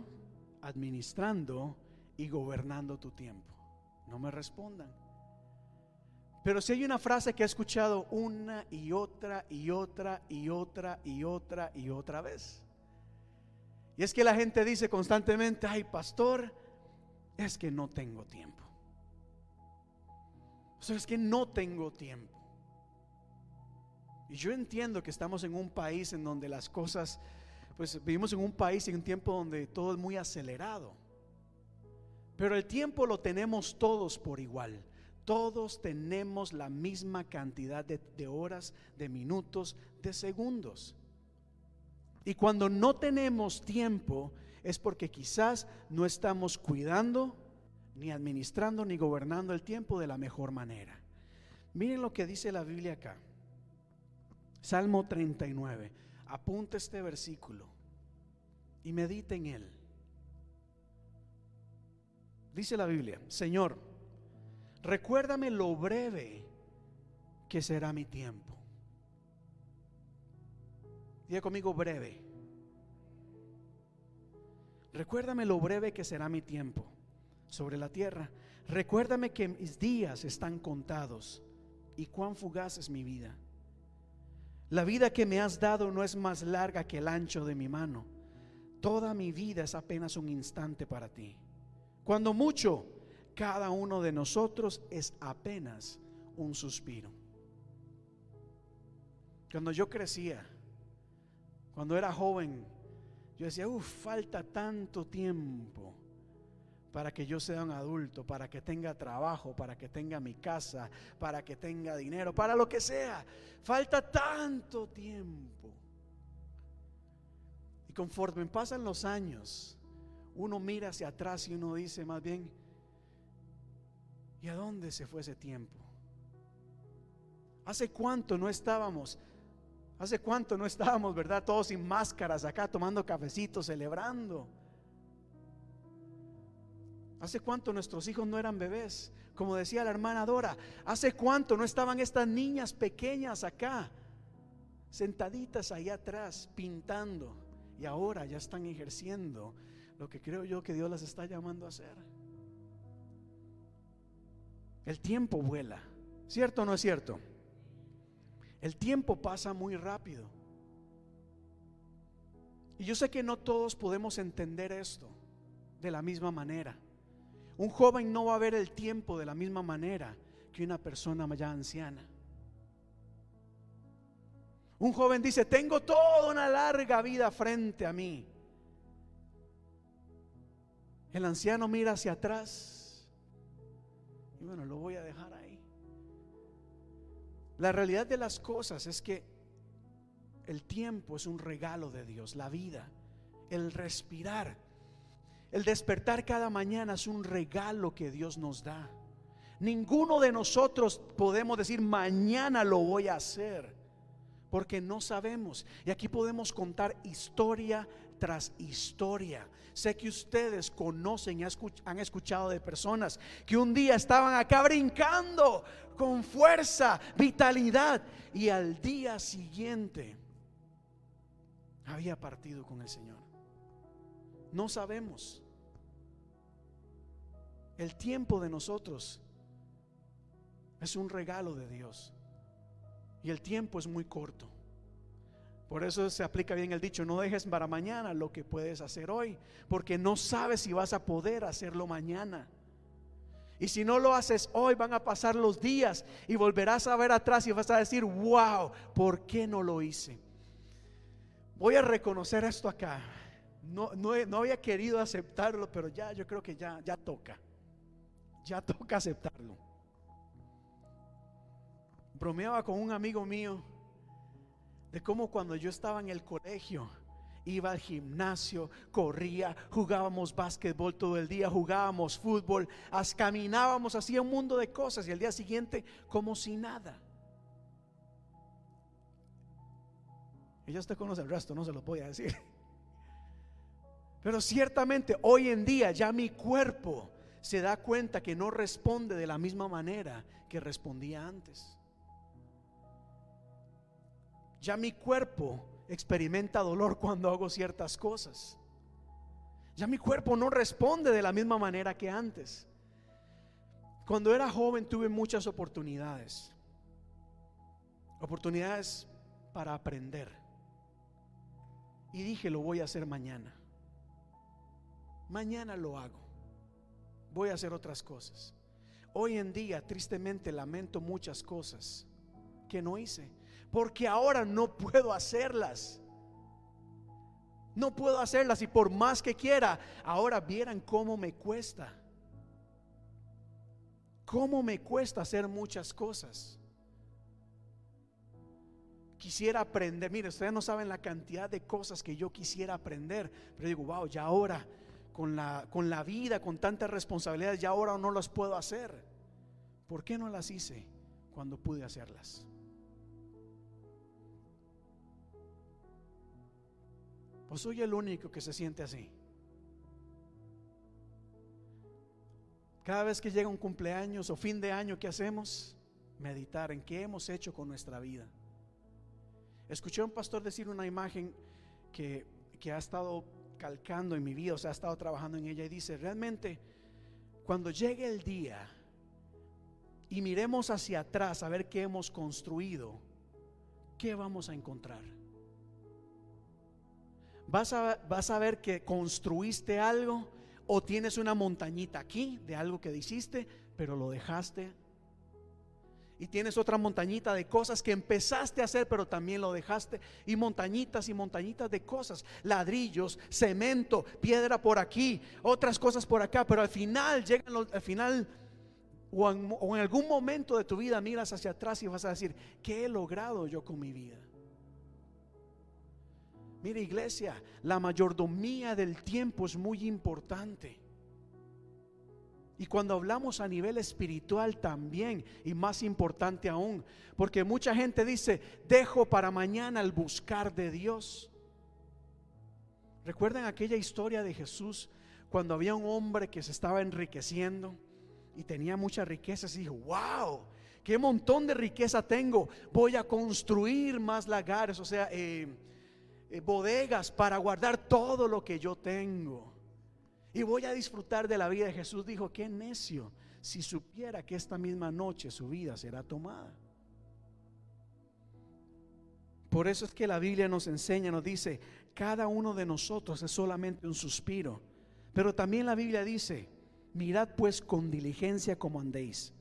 administrando y gobernando tu tiempo? No me respondan. Pero si hay una frase que he escuchado una y otra y otra y otra y otra y otra vez. Y es que la gente dice constantemente, ay pastor, es que no tengo tiempo. O sea, es que no tengo tiempo. Y yo entiendo que estamos en un país en donde las cosas, pues vivimos en un país y un tiempo donde todo es muy acelerado. Pero el tiempo lo tenemos todos por igual. Todos tenemos la misma cantidad de, horas, de minutos, de segundos. Y cuando no tenemos tiempo es porque quizás no estamos cuidando, ni administrando, ni gobernando el tiempo de la mejor manera. Miren lo que dice la Biblia acá. Salmo 39. Apunta este versículo y medita en él. Dice la Biblia, Señor, recuérdame lo breve que será mi tiempo. Diga conmigo breve. Recuérdame lo breve que será mi tiempo sobre la tierra. Recuérdame que mis días están contados y cuán fugaz es mi vida. La vida que me has dado no es más larga que el ancho de mi mano. Toda mi vida es apenas un instante para ti. Cuando mucho, cada uno de nosotros es apenas un suspiro. Cuando yo crecía, cuando era joven, yo decía, uff, falta tanto tiempo para que yo sea un adulto, para que tenga trabajo, para que tenga mi casa, para que tenga dinero, para lo que sea. Falta tanto tiempo. Y conforme pasan los años, uno mira hacia atrás y uno dice más bien, ¿y a dónde se fue ese tiempo? ¿Hace cuánto no estábamos? ¿Hace cuánto no estábamos, verdad? Todos sin máscaras acá tomando cafecitos, celebrando. ¿Hace cuánto nuestros hijos no eran bebés? Como decía la hermana Dora, ¿hace cuánto no estaban estas niñas pequeñas acá, sentaditas ahí atrás, pintando? Y ahora ya están ejerciendo lo que creo yo que Dios las está llamando a hacer. El tiempo vuela, ¿cierto o no es cierto? El tiempo pasa muy rápido. Y yo sé que no todos podemos entender esto de la misma manera. Un joven no va a ver el tiempo de la misma manera que una persona ya anciana. Un joven dice, tengo toda una larga vida frente a mí. El anciano mira hacia atrás y bueno, lo voy a dejar ahí. La realidad de las cosas es que el tiempo es un regalo de Dios, la vida, el respirar el despertar cada mañana es un regalo que Dios nos da. Ninguno de nosotros podemos decir mañana lo voy a hacer, porque no sabemos. Y aquí podemos contar historia tras historia. Sé que ustedes conocen y han escuchado de personas que un día estaban acá brincando con fuerza, vitalidad, y al día siguiente había partido con el Señor. No sabemos. El tiempo de nosotros es un regalo de Dios. Y el tiempo es muy corto. Por eso se aplica bien el dicho, no dejes para mañana lo que puedes hacer hoy, porque no sabes si vas a poder hacerlo mañana. Y si no lo haces hoy, van a pasar los días y volverás a ver atrás y vas a decir, wow, ¿por qué no lo hice? Voy a reconocer esto acá. No, no, no había querido aceptarlo, pero ya yo creo que ya, ya toca. Ya toca aceptarlo. Bromeaba con un amigo mío de cómo cuando yo estaba en el colegio, iba al gimnasio, corría, jugábamos básquetbol todo el día, jugábamos fútbol, caminábamos, hacía un mundo de cosas y al día siguiente como si nada. Y ya usted conoce el resto, no se lo voy a decir. Pero ciertamente hoy en día ya mi cuerpo se da cuenta que no responde de la misma manera que respondía antes. Ya mi cuerpo experimenta dolor cuando hago ciertas cosas. Ya mi cuerpo no responde de la misma manera que antes. Cuando era joven tuve muchas oportunidades. Oportunidades para aprender. Y dije, lo voy a hacer mañana. Mañana lo hago. Voy a hacer otras cosas. Hoy en día, tristemente, lamento muchas cosas que no hice. Porque ahora no puedo hacerlas. No puedo hacerlas y por más que quiera, ahora vieran cómo me cuesta. Cómo me cuesta hacer muchas cosas. Quisiera aprender, mire, ustedes no saben la cantidad de cosas que yo quisiera aprender, pero digo, wow, ya ahora con la, con la vida, con tantas responsabilidades, ya ahora no las puedo hacer. ¿Por qué no las hice cuando pude hacerlas? ¿O soy el único que se siente así? Cada vez que llega un cumpleaños o fin de año, ¿qué hacemos? Meditar en qué hemos hecho con nuestra vida. Escuché a un pastor decir una imagen que, que ha estado calcando en mi vida, o sea, ha estado trabajando en ella y dice, realmente, cuando llegue el día y miremos hacia atrás a ver qué hemos construido, ¿qué vamos a encontrar? Vas a, vas a ver que construiste algo o tienes una montañita aquí de algo que hiciste, pero lo dejaste. Y tienes otra montañita de cosas que empezaste a hacer, pero también lo dejaste. Y montañitas y montañitas de cosas. Ladrillos, cemento, piedra por aquí, otras cosas por acá. Pero al final, llegan los, al final, o en, o en algún momento de tu vida miras hacia atrás y vas a decir, ¿qué he logrado yo con mi vida? Mire iglesia, la mayordomía del tiempo es muy importante. Y cuando hablamos a nivel espiritual también, y más importante aún, porque mucha gente dice, dejo para mañana el buscar de Dios. ¿Recuerdan aquella historia de Jesús cuando había un hombre que se estaba enriqueciendo y tenía muchas riquezas y dijo, wow, qué montón de riqueza tengo, voy a construir más lagares, o sea, eh, bodegas para guardar todo lo que yo tengo. Y voy a disfrutar de la vida. Jesús dijo, qué necio, si supiera que esta misma noche su vida será tomada. Por eso es que la Biblia nos enseña, nos dice, cada uno de nosotros es solamente un suspiro. Pero también la Biblia dice, mirad pues con diligencia como andéis,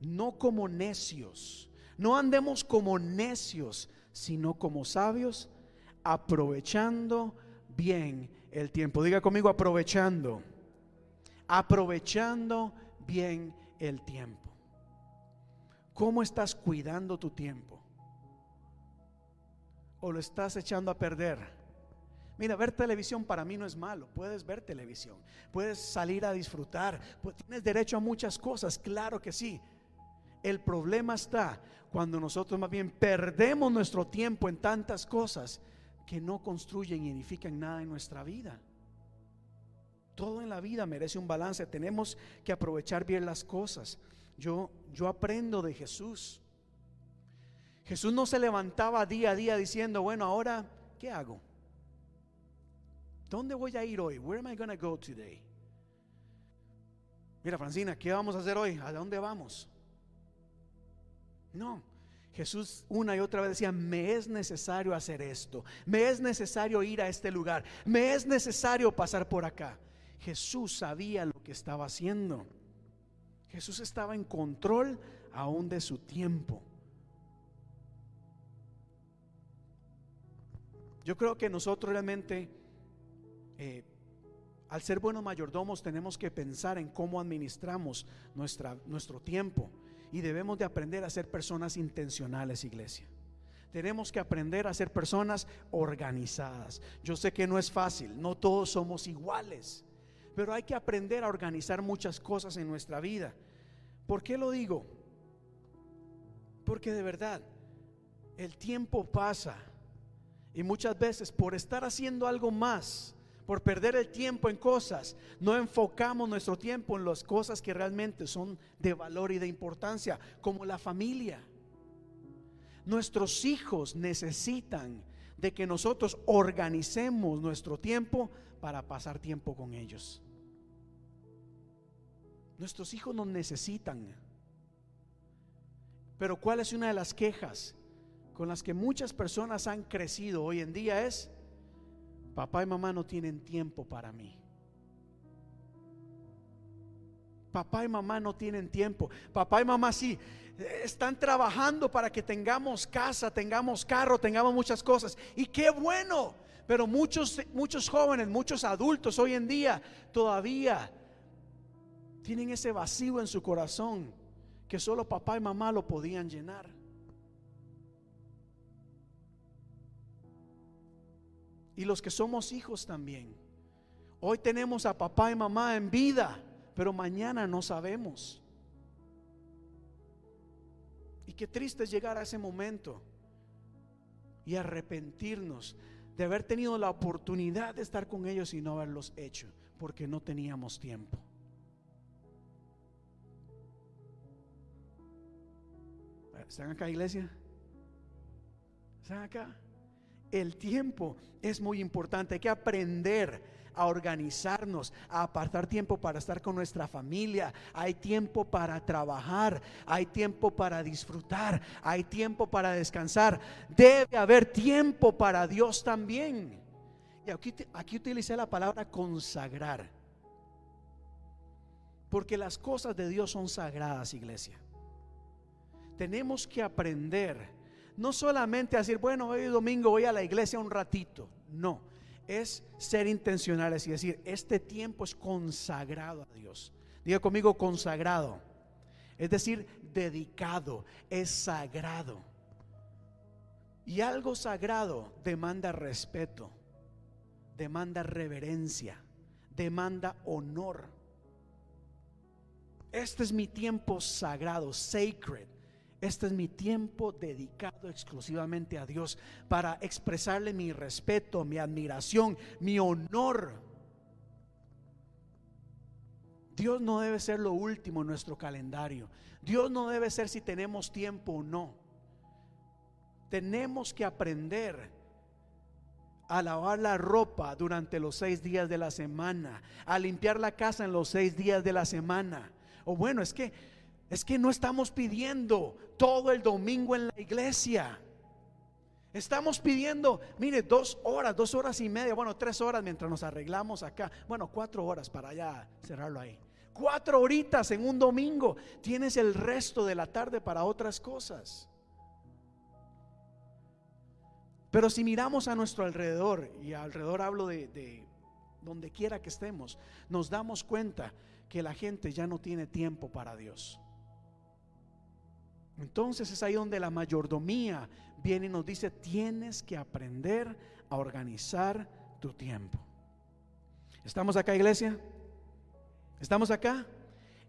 no como necios, no andemos como necios, sino como sabios, aprovechando bien el tiempo. Diga conmigo, aprovechando, aprovechando bien el tiempo. ¿Cómo estás cuidando tu tiempo? ¿O lo estás echando a perder? Mira, ver televisión para mí no es malo. Puedes ver televisión, puedes salir a disfrutar, pues tienes derecho a muchas cosas, claro que sí. El problema está cuando nosotros más bien perdemos nuestro tiempo en tantas cosas que no construyen y edifican nada en nuestra vida. Todo en la vida merece un balance. Tenemos que aprovechar bien las cosas. Yo, yo aprendo de Jesús. Jesús no se levantaba día a día diciendo, bueno, ahora, ¿qué hago? ¿Dónde voy a ir hoy? Where am I going to go today? Mira, Francina, ¿qué vamos a hacer hoy? ¿A dónde vamos? No. Jesús una y otra vez decía, me es necesario hacer esto, me es necesario ir a este lugar, me es necesario pasar por acá. Jesús sabía lo que estaba haciendo. Jesús estaba en control aún de su tiempo. Yo creo que nosotros realmente, eh, al ser buenos mayordomos, tenemos que pensar en cómo administramos nuestra, nuestro tiempo y debemos de aprender a ser personas intencionales, iglesia. Tenemos que aprender a ser personas organizadas. Yo sé que no es fácil, no todos somos iguales, pero hay que aprender a organizar muchas cosas en nuestra vida. ¿Por qué lo digo? Porque de verdad, el tiempo pasa y muchas veces por estar haciendo algo más, por perder el tiempo en cosas, no enfocamos nuestro tiempo en las cosas que realmente son de valor y de importancia, como la familia. Nuestros hijos necesitan de que nosotros organicemos nuestro tiempo para pasar tiempo con ellos. Nuestros hijos nos necesitan. Pero ¿cuál es una de las quejas con las que muchas personas han crecido hoy en día? Es, Papá y mamá no tienen tiempo para mí. Papá y mamá no tienen tiempo. Papá y mamá sí están trabajando para que tengamos casa, tengamos carro, tengamos muchas cosas. Y qué bueno. Pero muchos muchos jóvenes, muchos adultos hoy en día todavía tienen ese vacío en su corazón que solo papá y mamá lo podían llenar. Y los que somos hijos también. Hoy tenemos a papá y mamá en vida, pero mañana no sabemos. Y qué triste es llegar a ese momento y arrepentirnos de haber tenido la oportunidad de estar con ellos y no haberlos hecho, porque no teníamos tiempo. ¿Están acá, iglesia? ¿Están acá? El tiempo es muy importante. Hay que aprender a organizarnos, a apartar tiempo para estar con nuestra familia. Hay tiempo para trabajar, hay tiempo para disfrutar, hay tiempo para descansar. Debe haber tiempo para Dios también. Y aquí, aquí utilicé la palabra consagrar. Porque las cosas de Dios son sagradas, iglesia. Tenemos que aprender no solamente decir, bueno, hoy domingo voy a la iglesia un ratito. No, es ser intencionales y decir, este tiempo es consagrado a Dios. Diga conmigo, consagrado. Es decir, dedicado, es sagrado. Y algo sagrado demanda respeto, demanda reverencia, demanda honor. Este es mi tiempo sagrado, sacred. Este es mi tiempo dedicado exclusivamente a Dios para expresarle mi respeto, mi admiración, mi honor. Dios no debe ser lo último en nuestro calendario. Dios no debe ser si tenemos tiempo o no. Tenemos que aprender a lavar la ropa durante los seis días de la semana, a limpiar la casa en los seis días de la semana. O bueno, es que es que no estamos pidiendo todo el domingo en la iglesia. Estamos pidiendo, mire, dos horas, dos horas y media, bueno, tres horas mientras nos arreglamos acá. Bueno, cuatro horas para ya cerrarlo ahí. Cuatro horitas en un domingo. Tienes el resto de la tarde para otras cosas. Pero si miramos a nuestro alrededor, y alrededor hablo de, de donde quiera que estemos, nos damos cuenta que la gente ya no tiene tiempo para Dios. Entonces es ahí donde la mayordomía viene y nos dice, tienes que aprender a organizar tu tiempo. ¿Estamos acá, iglesia? ¿Estamos acá?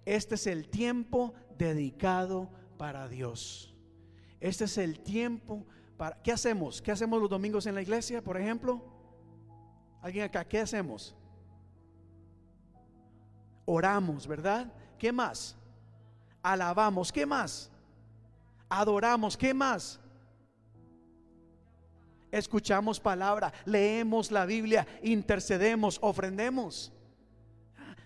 Este es el tiempo dedicado para Dios. Este es el tiempo para... ¿Qué hacemos? ¿Qué hacemos los domingos en la iglesia, por ejemplo? ¿Alguien acá? ¿Qué hacemos? Oramos, ¿verdad? ¿Qué más? Alabamos. ¿Qué más? Adoramos. ¿Qué más? Escuchamos palabra, leemos la Biblia, intercedemos, ofrendemos.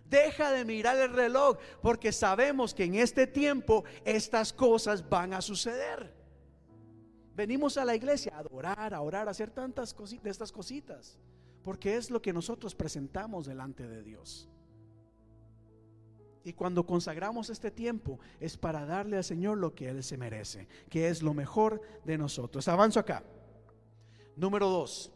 Deja de mirar el reloj porque sabemos que en este tiempo estas cosas van a suceder. Venimos a la iglesia a adorar, a orar, a hacer tantas cositas, de estas cositas, porque es lo que nosotros presentamos delante de Dios. Y cuando consagramos este tiempo es para darle al Señor lo que Él se merece, que es lo mejor de nosotros. Avanzo acá. Número dos.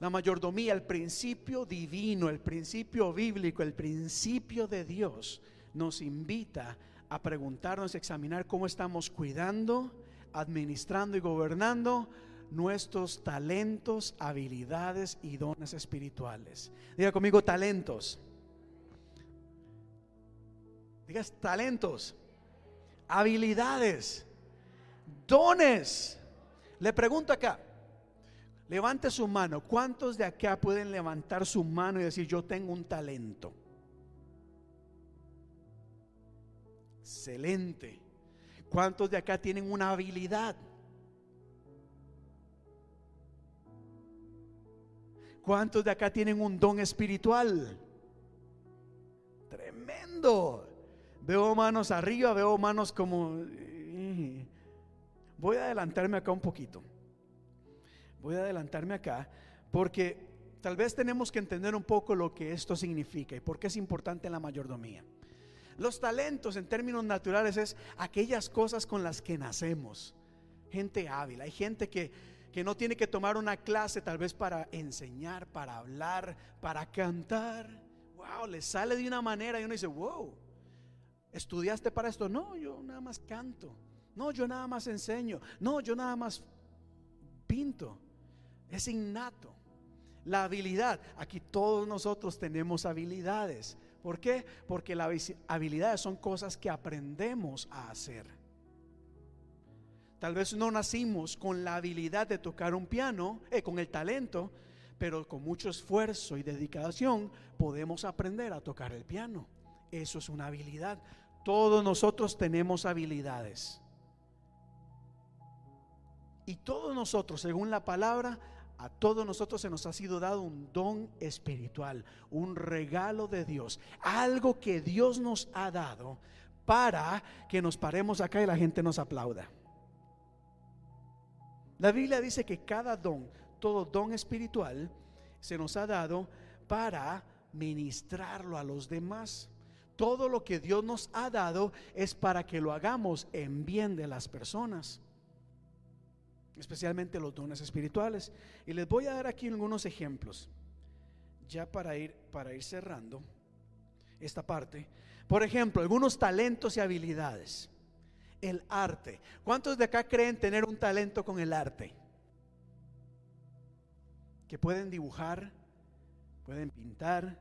La mayordomía, el principio divino, el principio bíblico, el principio de Dios nos invita a preguntarnos, a examinar cómo estamos cuidando, administrando y gobernando nuestros talentos, habilidades y dones espirituales. Diga conmigo talentos. Digas talentos, habilidades, dones. Le pregunto acá, levante su mano. ¿Cuántos de acá pueden levantar su mano y decir, yo tengo un talento? Excelente. ¿Cuántos de acá tienen una habilidad? ¿Cuántos de acá tienen un don espiritual? Tremendo. Veo manos arriba, veo manos como... eh, Voy a adelantarme acá un poquito. Voy a adelantarme acá porque tal vez tenemos que entender un poco lo que esto significa y por qué es importante la mayordomía. Los talentos en términos naturales es aquellas cosas con las que nacemos. Gente hábil, hay gente que, que no tiene que tomar una clase tal vez para enseñar, para hablar, para cantar. Wow, le sale de una manera y uno dice, wow, ¿estudiaste para esto? No, yo nada más canto. No, yo nada más enseño. No, yo nada más pinto. Es innato. La habilidad, aquí todos nosotros tenemos habilidades. ¿Por qué? Porque las habilidades son cosas que aprendemos a hacer. Tal vez no nacimos con la habilidad de tocar un piano, eh, con el talento, pero con mucho esfuerzo y dedicación podemos aprender a tocar el piano. Eso es una habilidad. Todos nosotros tenemos habilidades. Y todos nosotros, según la palabra, a todos nosotros se nos ha sido dado un don espiritual, un regalo de Dios, algo que Dios nos ha dado para que nos paremos acá y la gente nos aplauda. La Biblia dice que cada don, todo don espiritual, se nos ha dado para ministrarlo a los demás. Todo lo que Dios nos ha dado es para que lo hagamos en bien de las personas especialmente los dones espirituales. Y les voy a dar aquí algunos ejemplos, ya para ir, para ir cerrando esta parte. Por ejemplo, algunos talentos y habilidades. El arte. ¿Cuántos de acá creen tener un talento con el arte? Que pueden dibujar, pueden pintar,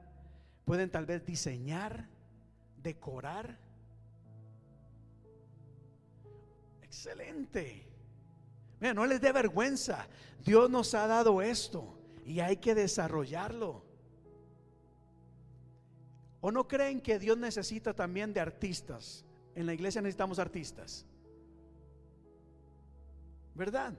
pueden tal vez diseñar, decorar. Excelente. Mira, no les dé vergüenza. Dios nos ha dado esto y hay que desarrollarlo. ¿O no creen que Dios necesita también de artistas? En la iglesia necesitamos artistas. ¿Verdad?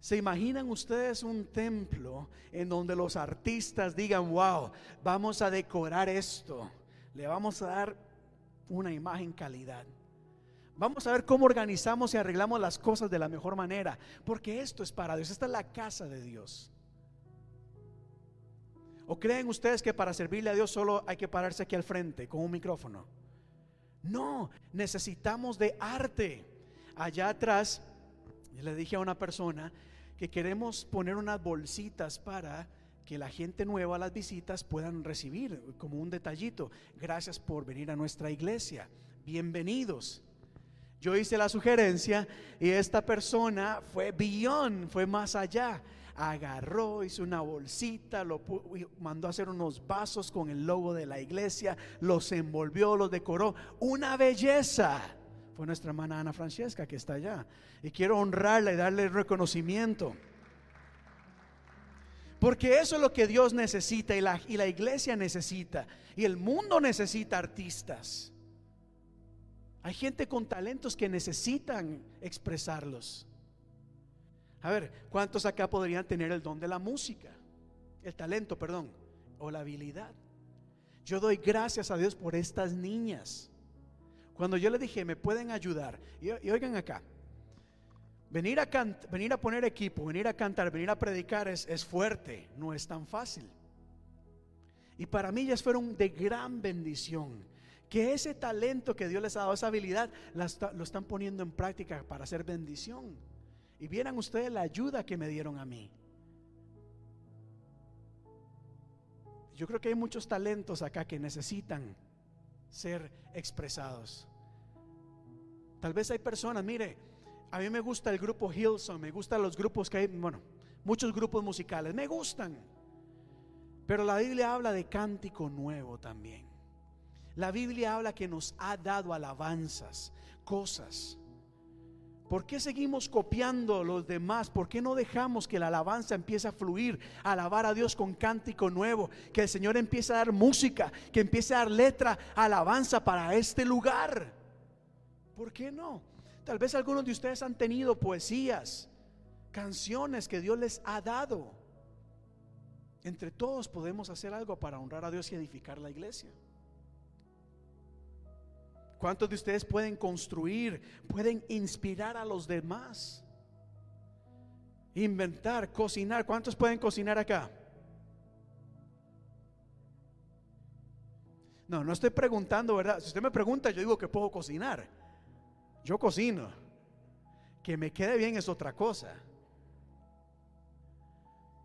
¿Se imaginan ustedes un templo en donde los artistas digan, wow, vamos a decorar esto, le vamos a dar una imagen calidad? Vamos a ver cómo organizamos y arreglamos las cosas de la mejor manera, porque esto es para Dios, esta es la casa de Dios. ¿O creen ustedes que para servirle a Dios solo hay que pararse aquí al frente con un micrófono? No, necesitamos de arte. Allá atrás, le dije a una persona que queremos poner unas bolsitas para que la gente nueva, las visitas, puedan recibir como un detallito. Gracias por venir a nuestra iglesia. Bienvenidos. Yo hice la sugerencia y esta persona fue beyond, fue más allá. Agarró, hizo una bolsita, lo mandó a hacer unos vasos con el logo de la iglesia, los envolvió, los decoró. Una belleza. Fue nuestra hermana Ana Francesca que está allá. Y quiero honrarla y darle reconocimiento. Porque eso es lo que Dios necesita y la, y la iglesia necesita. Y el mundo necesita artistas. Hay gente con talentos que necesitan expresarlos. A ver, ¿cuántos acá podrían tener el don de la música? El talento, perdón, o la habilidad. Yo doy gracias a Dios por estas niñas. Cuando yo le dije, me pueden ayudar, y, y oigan acá, Venir a, venir a poner equipo, venir a cantar, venir a predicar es, es fuerte, no es tan fácil. Y para mí ellas fueron de gran bendición. Que ese talento que Dios les ha dado, esa habilidad, lo están poniendo en práctica para hacer bendición. Y vieran ustedes la ayuda que me dieron a mí. Yo creo que hay muchos talentos acá que necesitan ser expresados. Tal vez hay personas, mire, a mí me gusta el grupo Hillsong, me gustan los grupos que hay, bueno, muchos grupos musicales, me gustan. Pero la Biblia habla de cántico nuevo también. La Biblia habla que nos ha dado alabanzas, cosas. ¿Por qué seguimos copiando los demás? ¿Por qué no dejamos que la alabanza empiece a fluir, a alabar a Dios con cántico nuevo? Que el Señor empiece a dar música, que empiece a dar letra, alabanza para este lugar. ¿Por qué no? Tal vez algunos de ustedes han tenido poesías, canciones que Dios les ha dado. Entre todos podemos hacer algo para honrar a Dios y edificar la iglesia. ¿Cuántos de ustedes pueden construir, pueden inspirar a los demás? Inventar, cocinar. ¿Cuántos pueden cocinar acá? No, no estoy preguntando, ¿verdad? Si usted me pregunta, yo digo que puedo cocinar. Yo cocino. Que me quede bien es otra cosa.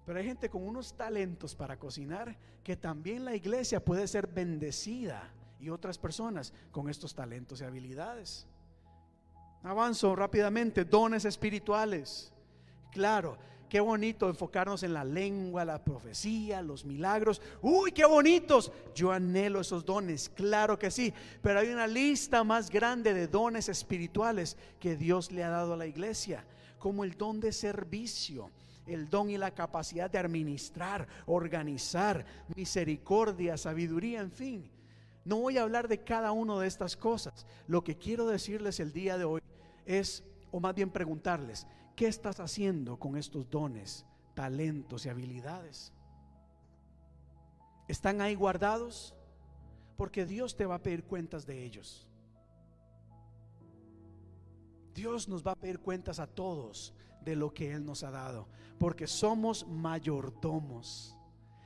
Pero hay gente con unos talentos para cocinar que también la iglesia puede ser bendecida y otras personas con estos talentos y habilidades. Avanzo rápidamente, dones espirituales. Claro, qué bonito enfocarnos en la lengua, la profecía, los milagros. Uy, qué bonitos. Yo anhelo esos dones, claro que sí. Pero hay una lista más grande de dones espirituales que Dios le ha dado a la iglesia, como el don de servicio el don y la capacidad de administrar, organizar, misericordia, sabiduría, en fin. No voy a hablar de cada una de estas cosas. Lo que quiero decirles el día de hoy es, o más bien preguntarles, ¿qué estás haciendo con estos dones, talentos y habilidades? ¿Están ahí guardados? Porque Dios te va a pedir cuentas de ellos. Dios nos va a pedir cuentas a todos de lo que Él nos ha dado, porque somos mayordomos.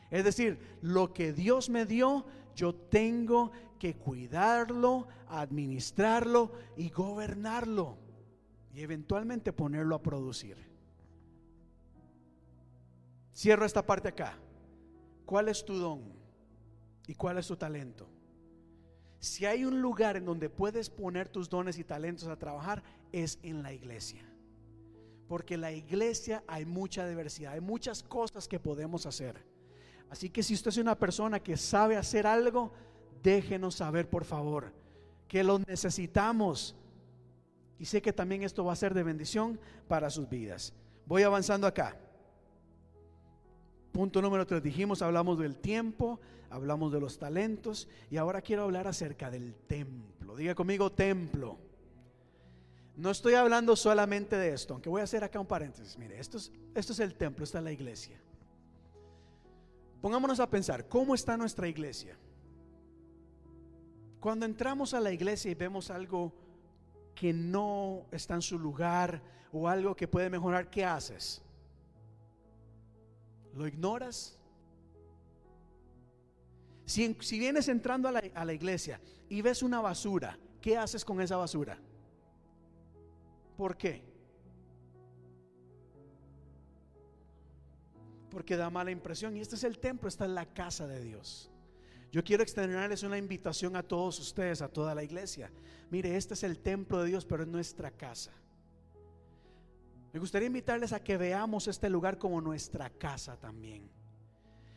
Es decir, lo que Dios me dio, yo tengo que cuidarlo, administrarlo y gobernarlo y eventualmente ponerlo a producir. Cierro esta parte acá. ¿Cuál es tu don y cuál es tu talento? Si hay un lugar en donde puedes poner tus dones y talentos a trabajar, es en la iglesia. Porque en la iglesia hay mucha diversidad, hay muchas cosas que podemos hacer. Así que si usted es una persona que sabe hacer algo, déjenos saber, por favor, que lo necesitamos. Y sé que también esto va a ser de bendición para sus vidas. Voy avanzando acá. Punto número tres. Dijimos, hablamos del tiempo, hablamos de los talentos y ahora quiero hablar acerca del templo. Diga conmigo templo. No estoy hablando solamente de esto, aunque voy a hacer acá un paréntesis. Mire, esto es, esto es el templo, esta es la iglesia. Pongámonos a pensar, ¿cómo está nuestra iglesia? Cuando entramos a la iglesia y vemos algo que no está en su lugar o algo que puede mejorar, ¿qué haces? ¿Lo ignoras? Si, si vienes entrando a la, a la iglesia y ves una basura, ¿qué haces con esa basura? ¿Por qué? Porque da mala impresión. Y este es el templo, esta es la casa de Dios. Yo quiero extenderles una invitación a todos ustedes, a toda la iglesia. Mire, este es el templo de Dios, pero es nuestra casa. Me gustaría invitarles a que veamos este lugar como nuestra casa también.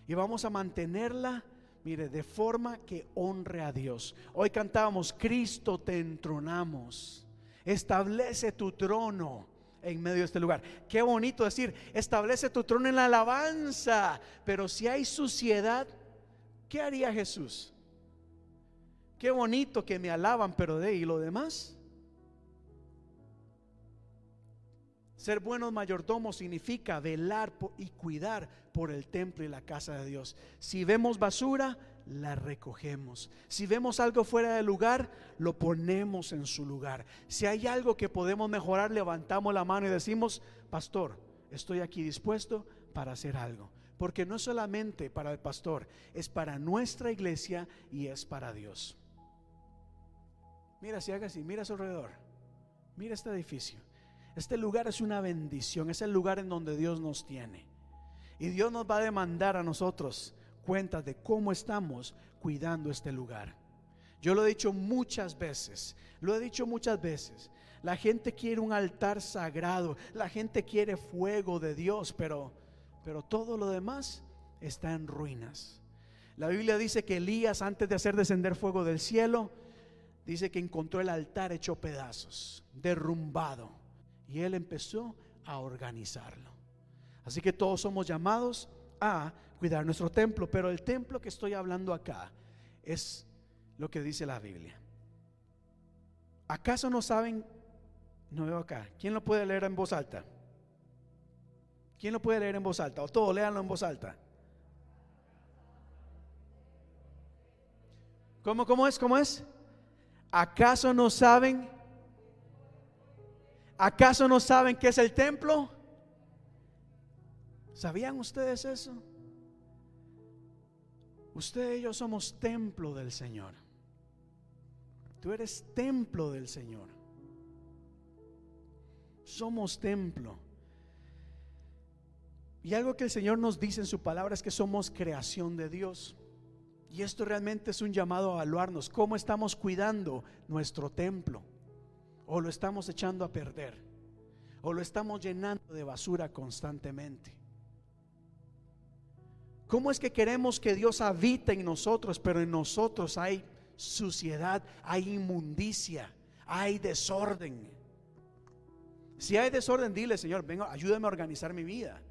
Y vamos a mantenerla, mire, de forma que honre a Dios. Hoy cantábamos, Cristo te entronamos. Establece tu trono en medio de este lugar. Qué bonito decir, establece tu trono en la alabanza. Pero si hay suciedad, ¿qué haría Jesús? Qué bonito que me alaban, pero de y lo demás. Ser buenos mayordomos significa velar y cuidar por el templo y la casa de Dios. Si vemos basura, la recogemos. Si vemos algo fuera de lugar, lo ponemos en su lugar. Si hay algo que podemos mejorar, levantamos la mano y decimos, pastor, estoy aquí dispuesto para hacer algo. Porque no solamente para el pastor, es para nuestra iglesia y es para Dios. Mira, si haga así, mira a su alrededor. Mira este edificio. Este lugar es una bendición, es el lugar en donde Dios nos tiene. Y Dios nos va a demandar a nosotros cuentas de cómo estamos cuidando este lugar. Yo lo he dicho muchas veces, lo he dicho muchas veces. La gente quiere un altar sagrado, la gente quiere fuego de Dios, pero, pero todo lo demás está en ruinas. La Biblia dice que Elías, antes de hacer descender fuego del cielo, dice que encontró el altar hecho pedazos, derrumbado, y él empezó a organizarlo. Así que todos somos llamados a cuidar nuestro templo, pero el templo que estoy hablando acá es lo que dice la Biblia. ¿Acaso no saben? No veo acá. ¿Quién lo puede leer en voz alta? ¿Quién lo puede leer en voz alta? O todo, léanlo en voz alta. ¿Cómo, cómo es? ¿Cómo es? ¿Acaso no saben? ¿Acaso no saben qué es el templo? ¿Sabían ustedes eso? Ustedes y yo somos templo del Señor. Tú eres templo del Señor. Somos templo. Y algo que el Señor nos dice en su palabra es que somos creación de Dios. Y esto realmente es un llamado a evaluarnos cómo estamos cuidando nuestro templo. O lo estamos echando a perder. O lo estamos llenando de basura constantemente. ¿Cómo es que queremos que Dios habite en nosotros, pero en nosotros hay suciedad, hay inmundicia, hay desorden? Si hay desorden, dile, Señor, venga, ayúdame a organizar mi vida.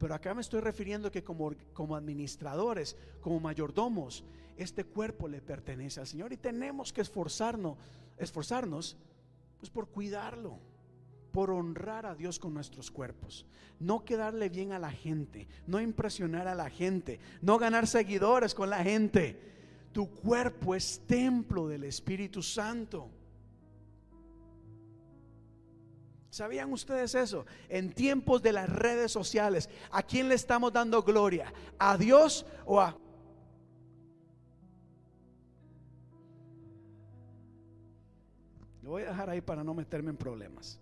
Pero acá me estoy refiriendo que como, como administradores, como mayordomos, este cuerpo le pertenece al Señor y tenemos que esforzarnos, esforzarnos pues por cuidarlo, por honrar a Dios con nuestros cuerpos, no quedarle bien a la gente, no impresionar a la gente, no ganar seguidores con la gente. Tu cuerpo es templo del Espíritu Santo. ¿Sabían ustedes eso? En tiempos de las redes sociales, ¿a quién le estamos dando gloria? ¿A Dios o a... Lo voy a dejar ahí para no meterme en problemas.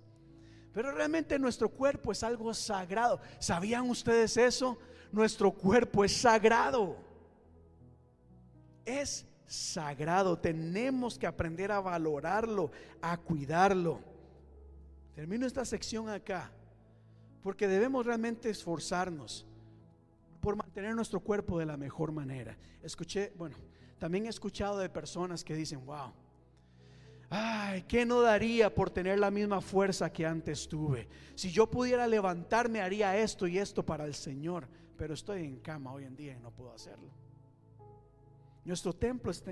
Pero realmente nuestro cuerpo es algo sagrado. ¿Sabían ustedes eso? Nuestro cuerpo es sagrado. Es sagrado. Tenemos que aprender a valorarlo, a cuidarlo. Termino esta sección acá, porque debemos realmente esforzarnos por mantener nuestro cuerpo de la mejor manera. Escuché, bueno, también he escuchado de personas que dicen, wow, ay, ¿qué no daría por tener la misma fuerza que antes tuve? Si yo pudiera levantarme, haría esto y esto para el Señor, pero estoy en cama hoy en día y no puedo hacerlo. Nuestro templo es,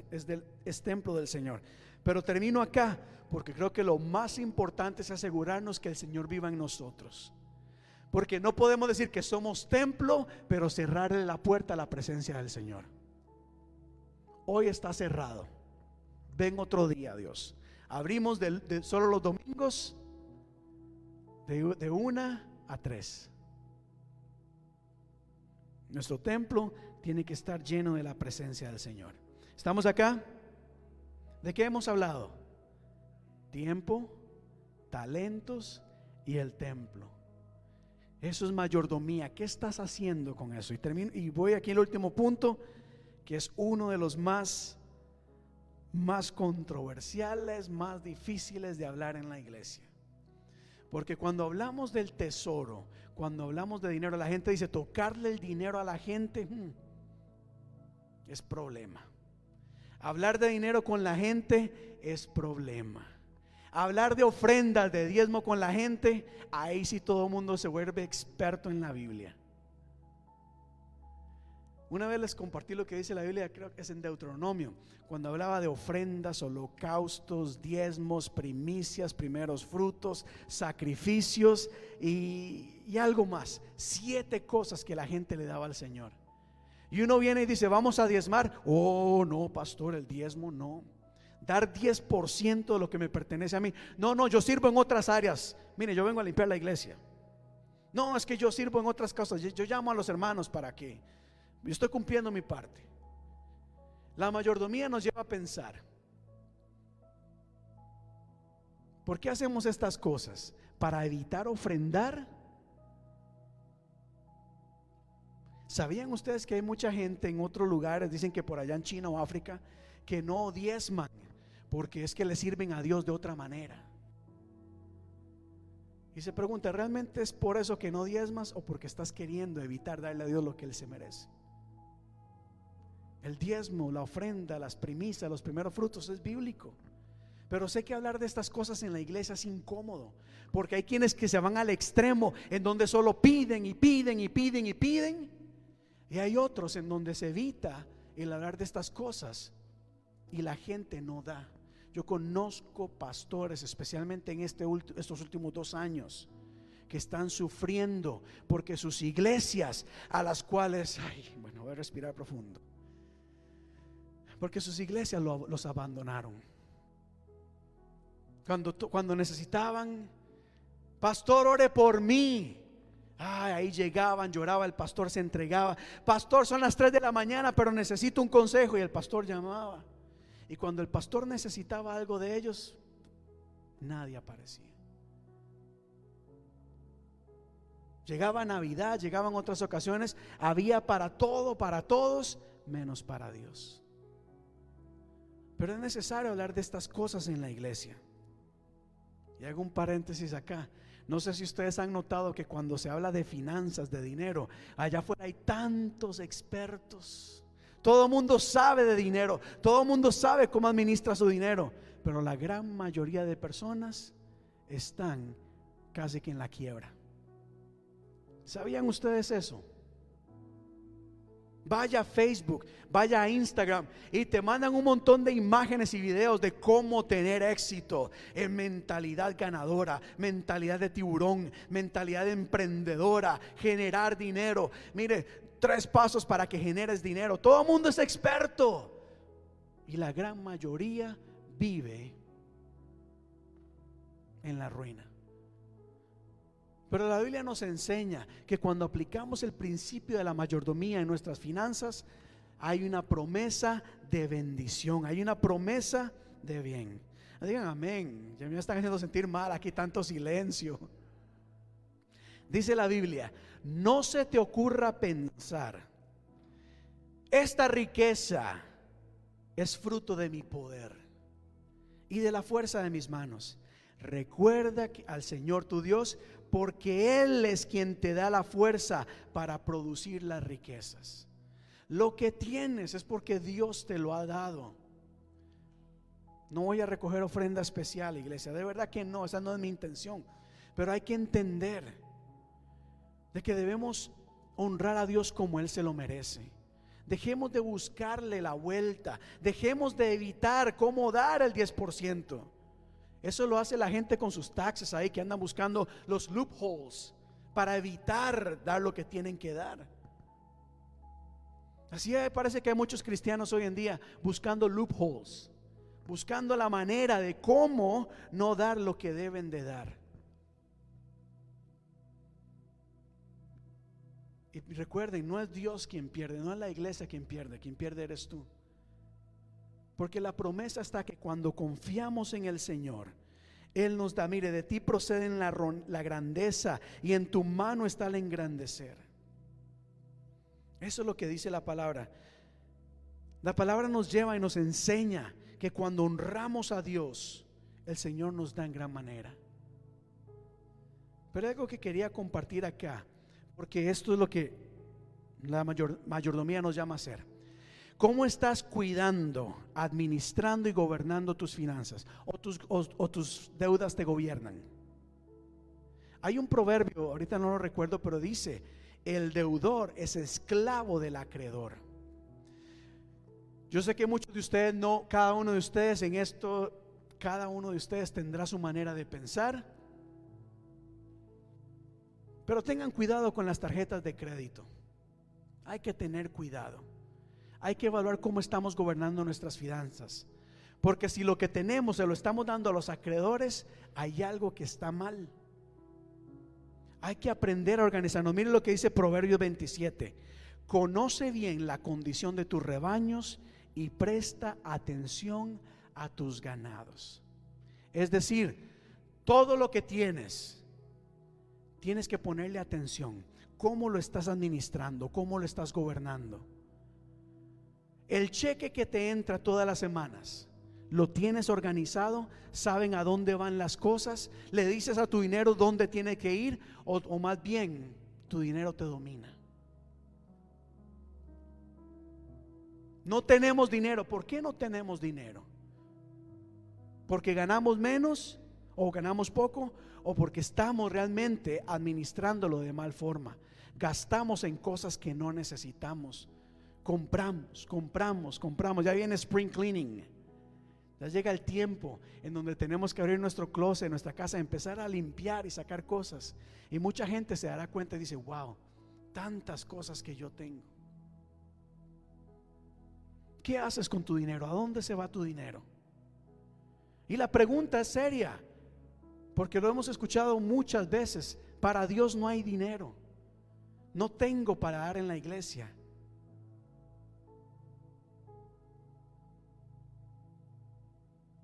es templo del Señor. Pero termino acá porque creo que lo más importante es asegurarnos que el Señor viva en nosotros. Porque no podemos decir que somos templo, pero cerrarle la puerta a la presencia del Señor. Hoy está cerrado. Ven otro día, Dios. Abrimos de, solo los domingos de, de una a tres. Nuestro templo tiene que estar lleno de la presencia del Señor. ¿Estamos acá? ¿De qué hemos hablado? Tiempo, talentos y el templo. Eso es mayordomía. ¿Qué estás haciendo con eso? Y termino y voy aquí al último punto, que es uno de los más más controversiales, más difíciles de hablar en la iglesia. Porque cuando hablamos del tesoro, cuando hablamos de dinero, la gente dice tocarle el dinero a la gente hmm, es problema. Hablar de dinero con la gente es problema. Hablar de ofrendas, de diezmo con la gente, ahí sí todo el mundo se vuelve experto en la Biblia. Una vez les compartí lo que dice la Biblia, creo que es en Deuteronomio, cuando hablaba de ofrendas, holocaustos, diezmos, primicias, primeros frutos, sacrificios y, y algo más. Siete cosas que la gente le daba al Señor. Y uno viene y dice, vamos a diezmar. Oh, no, pastor, el diezmo no. Dar 10% de lo que me pertenece a mí. No, no, yo sirvo en otras áreas. Mire, yo vengo a limpiar la iglesia. No, es que yo sirvo en otras cosas. Yo, llamo a los hermanos para que yo estoy cumpliendo mi parte. La mayordomía nos lleva a pensar. ¿Por qué hacemos estas cosas? Para evitar ofrendar. ¿Sabían ustedes que hay mucha gente en otros lugares, dicen que por allá en China o África, que no diezman porque es que le sirven a Dios de otra manera? Y se pregunta, ¿realmente es por eso que no diezmas o porque estás queriendo evitar darle a Dios lo que Él se merece? El diezmo, la ofrenda, las primicias, los primeros frutos es bíblico. Pero sé que hablar de estas cosas en la iglesia es incómodo, porque hay quienes que se van al extremo en donde solo piden y piden y piden y piden, y hay otros en donde se evita el hablar de estas cosas y la gente no da. Yo conozco pastores, especialmente en este estos últimos dos años, que están sufriendo porque sus iglesias a las cuales, ay, bueno, voy a respirar profundo, porque sus iglesias lo- los abandonaron. Cuando necesitaban, pastor, ore por mí. Ay, ahí llegaban, lloraba, el pastor se entregaba. Pastor, son las 3 de la mañana, pero necesito un consejo. Y el pastor llamaba. Y cuando el pastor necesitaba algo de ellos, nadie aparecía. Llegaba Navidad, llegaban otras ocasiones, había para todo, para todos, menos para Dios. Pero es necesario hablar de estas cosas en la iglesia. Y hago un paréntesis acá. No sé si ustedes han notado que cuando se habla de finanzas, de dinero, allá afuera hay tantos expertos. Todo mundo sabe de dinero, todo mundo sabe cómo administra su dinero, pero la gran mayoría de personas están casi que en la quiebra. ¿Sabían ustedes eso? Vaya a Facebook, vaya a Instagram y te mandan un montón de imágenes y videos de cómo tener éxito en mentalidad ganadora, mentalidad de tiburón, mentalidad emprendedora, generar dinero. Mire, tres pasos para que generes dinero. Todo el mundo es experto y la gran mayoría vive en la ruina. Pero la Biblia nos enseña que cuando aplicamos el principio de la mayordomía en nuestras finanzas, hay una promesa de bendición, hay una promesa de bien. Digan amén, ya me están haciendo sentir mal aquí tanto silencio. Dice la Biblia, no se te ocurra pensar, esta riqueza es fruto de mi poder y de la fuerza de mis manos. Recuerda al Señor tu Dios, porque Él es quien te da la fuerza para producir las riquezas. Lo que tienes es porque Dios te lo ha dado. No voy a recoger ofrenda especial, iglesia. De verdad que no, esa no es mi intención. Pero hay que entender de que debemos honrar a Dios como Él se lo merece. Dejemos de buscarle la vuelta. Dejemos de evitar cómo dar el 10%. Eso lo hace la gente con sus taxes ahí que andan buscando los loopholes para evitar dar lo que tienen que dar. Así parece que hay muchos cristianos hoy en día buscando loopholes, buscando la manera de cómo no dar lo que deben de dar. Y recuerden, no es Dios quien pierde, no es la iglesia quien pierde, quien pierde eres tú. Porque la promesa está que cuando confiamos en el Señor, Él nos da, mire, de ti proceden la, la grandeza y en tu mano está el engrandecer. Eso es lo que dice la palabra. La palabra nos lleva y nos enseña que cuando honramos a Dios, el Señor nos da en gran manera. Pero algo que quería compartir acá, porque esto es lo que la mayor, mayordomía nos llama a hacer. ¿Cómo estás cuidando, administrando y gobernando tus finanzas? ¿O tus, deudas te gobiernan? Hay un proverbio, ahorita no lo recuerdo, pero dice, el deudor es esclavo del acreedor. Yo sé que muchos de ustedes no, cada uno de ustedes en esto, cada uno de ustedes tendrá su manera de pensar. Pero tengan cuidado con las tarjetas de crédito. Hay que tener cuidado. Hay que evaluar cómo estamos gobernando nuestras finanzas. Porque si lo que tenemos se lo estamos dando a los acreedores, hay algo que está mal. Hay que aprender a organizarnos. Miren lo que dice Proverbios 27. Conoce bien la condición de tus rebaños y presta atención a tus ganados. Es decir, todo lo que tienes, tienes que ponerle atención. ¿Cómo lo estás administrando? ¿Cómo lo estás gobernando? El cheque que te entra todas las semanas, ¿lo tienes organizado? ¿Saben a dónde van las cosas? ¿Le dices a tu dinero dónde tiene que ir? O, más bien, tu dinero te domina. No tenemos dinero. ¿Por qué no tenemos dinero? ¿Porque ganamos menos o ganamos poco? ¿O porque estamos realmente administrándolo de mal forma? Gastamos en cosas que no necesitamos. Compramos, compramos, compramos. Ya viene spring cleaning. Ya llega el tiempo en donde tenemos que abrir nuestro closet, nuestra casa, empezar a limpiar y sacar cosas. Y mucha gente se dará cuenta y dice, wow, tantas cosas que yo tengo. ¿Qué haces con tu dinero? ¿A dónde se va tu dinero? Y la pregunta es seria, porque lo hemos escuchado muchas veces. Para Dios no hay dinero. No tengo para dar en la iglesia.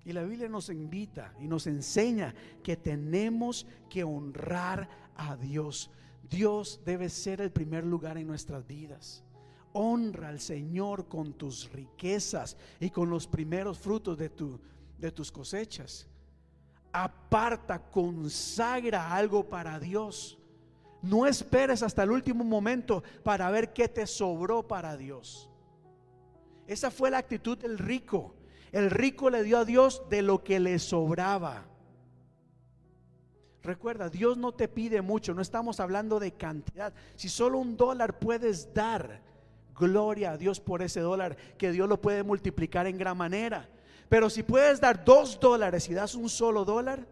Y la Biblia nos invita y nos enseña que tenemos que honrar a Dios. Dios debe ser el primer lugar en nuestras vidas. Honra al Señor con tus riquezas y con los primeros frutos de, tu, de tus cosechas. Aparta, consagra algo para Dios. No esperes hasta el último momento para ver qué te sobró para Dios. Esa fue la actitud del rico. El rico le dio a Dios de lo que le sobraba. Recuerda, Dios no te pide mucho, no estamos hablando de cantidad. Si solo un dólar puedes dar, gloria a Dios por ese dólar, que Dios lo puede multiplicar en gran manera. Pero si puedes dar dos dólares y das un solo dólar,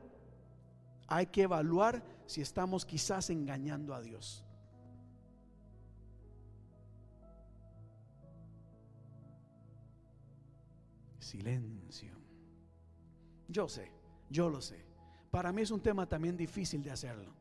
hay que evaluar si estamos quizás engañando a Dios. Silencio. Yo sé, yo lo sé. Para mí es un tema también difícil de hacerlo.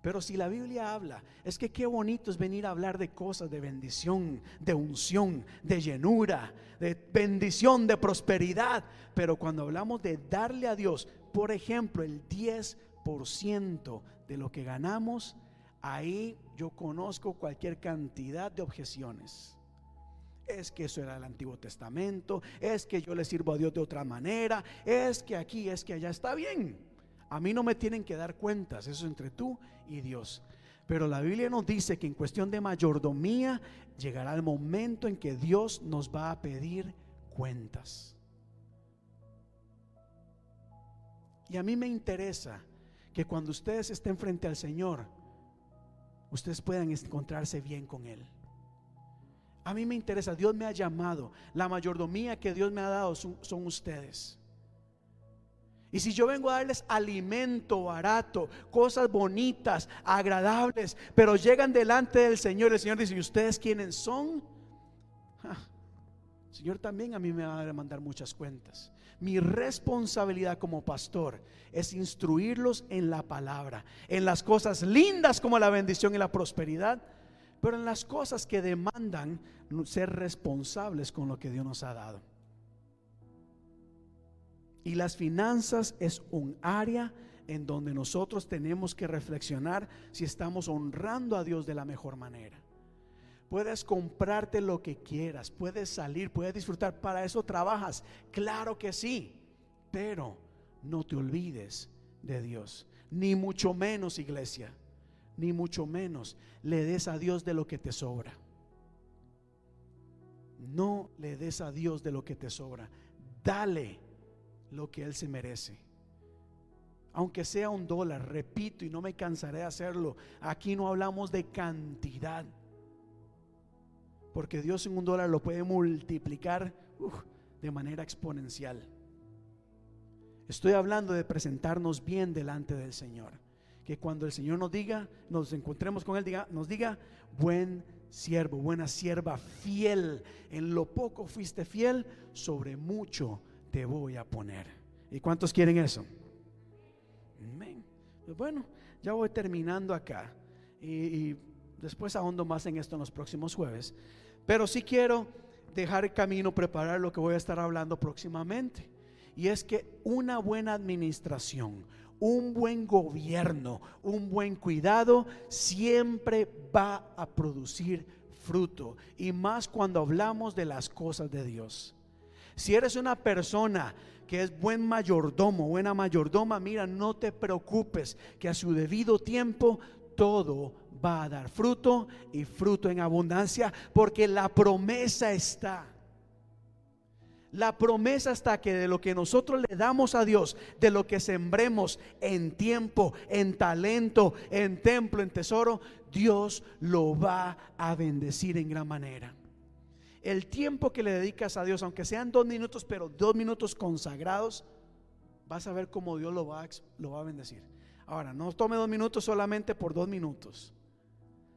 Pero si la Biblia habla, es que qué bonito es venir a hablar de cosas de bendición, de unción, de llenura, de bendición, de prosperidad. Pero cuando hablamos de darle a Dios, por ejemplo, el 10% de lo que ganamos, ahí yo conozco cualquier cantidad de objeciones. Es que eso era el Antiguo Testamento, es que yo le sirvo a Dios de otra manera, es que aquí, es que allá está bien. A mí no me tienen que dar cuentas, eso es entre tú y Dios. Pero la Biblia nos dice que en cuestión de mayordomía llegará el momento en que Dios nos va a pedir cuentas. Y a mí me interesa que cuando ustedes estén frente al Señor, ustedes puedan encontrarse bien con Él. A mí me interesa, Dios me ha llamado, la mayordomía que Dios me ha dado son, ustedes. Y si yo vengo a darles alimento barato, cosas bonitas, agradables, pero llegan delante del Señor, el Señor dice, ¿y ustedes quiénes son? El Señor también a mí me va a demandar muchas cuentas. Mi responsabilidad como pastor es instruirlos en la palabra, en las cosas lindas como la bendición y la prosperidad, pero en las cosas que demandan ser responsables con lo que Dios nos ha dado. Y las finanzas es un área en donde nosotros tenemos que reflexionar si estamos honrando a Dios de la mejor manera. Puedes comprarte lo que quieras, puedes salir, puedes disfrutar, para eso trabajas, claro que sí, pero no te olvides de Dios, ni mucho menos iglesia, ni mucho menos le des a Dios de lo que te sobra. No le des a Dios de lo que te sobra, dale lo que Él se merece. Aunque sea un dólar, repito y no me cansaré de hacerlo, aquí no hablamos de cantidad. Porque Dios en un dólar lo puede multiplicar de manera exponencial. Estoy hablando de presentarnos bien delante del Señor. Que cuando el Señor nos diga, nos encontremos con Él, diga, nos diga, buen siervo, buena sierva, fiel. En lo poco fuiste fiel, sobre mucho te voy a poner. ¿Y cuántos quieren eso? Amén. Pues bueno, ya voy terminando acá. Y, y después ahondo más en esto en los próximos jueves. Pero sí quiero dejar el camino, preparar lo que voy a estar hablando próximamente. Y es que una buena administración, un buen gobierno, un buen cuidado, siempre va a producir fruto. Y más cuando hablamos de las cosas de Dios. Si eres una persona que es buen mayordomo, buena mayordoma, mira, no te preocupes que a su debido tiempo todo va a dar fruto y fruto en abundancia, porque la promesa está. La promesa está que de lo que nosotros le damos a Dios, de lo que sembremos en tiempo, en talento, en templo, en tesoro, Dios lo va a bendecir en gran manera. El tiempo que le dedicas a Dios, aunque sean dos minutos, pero dos minutos consagrados, vas a ver cómo Dios lo va, a, bendecir. Ahora, no tome dos minutos solamente por dos minutos.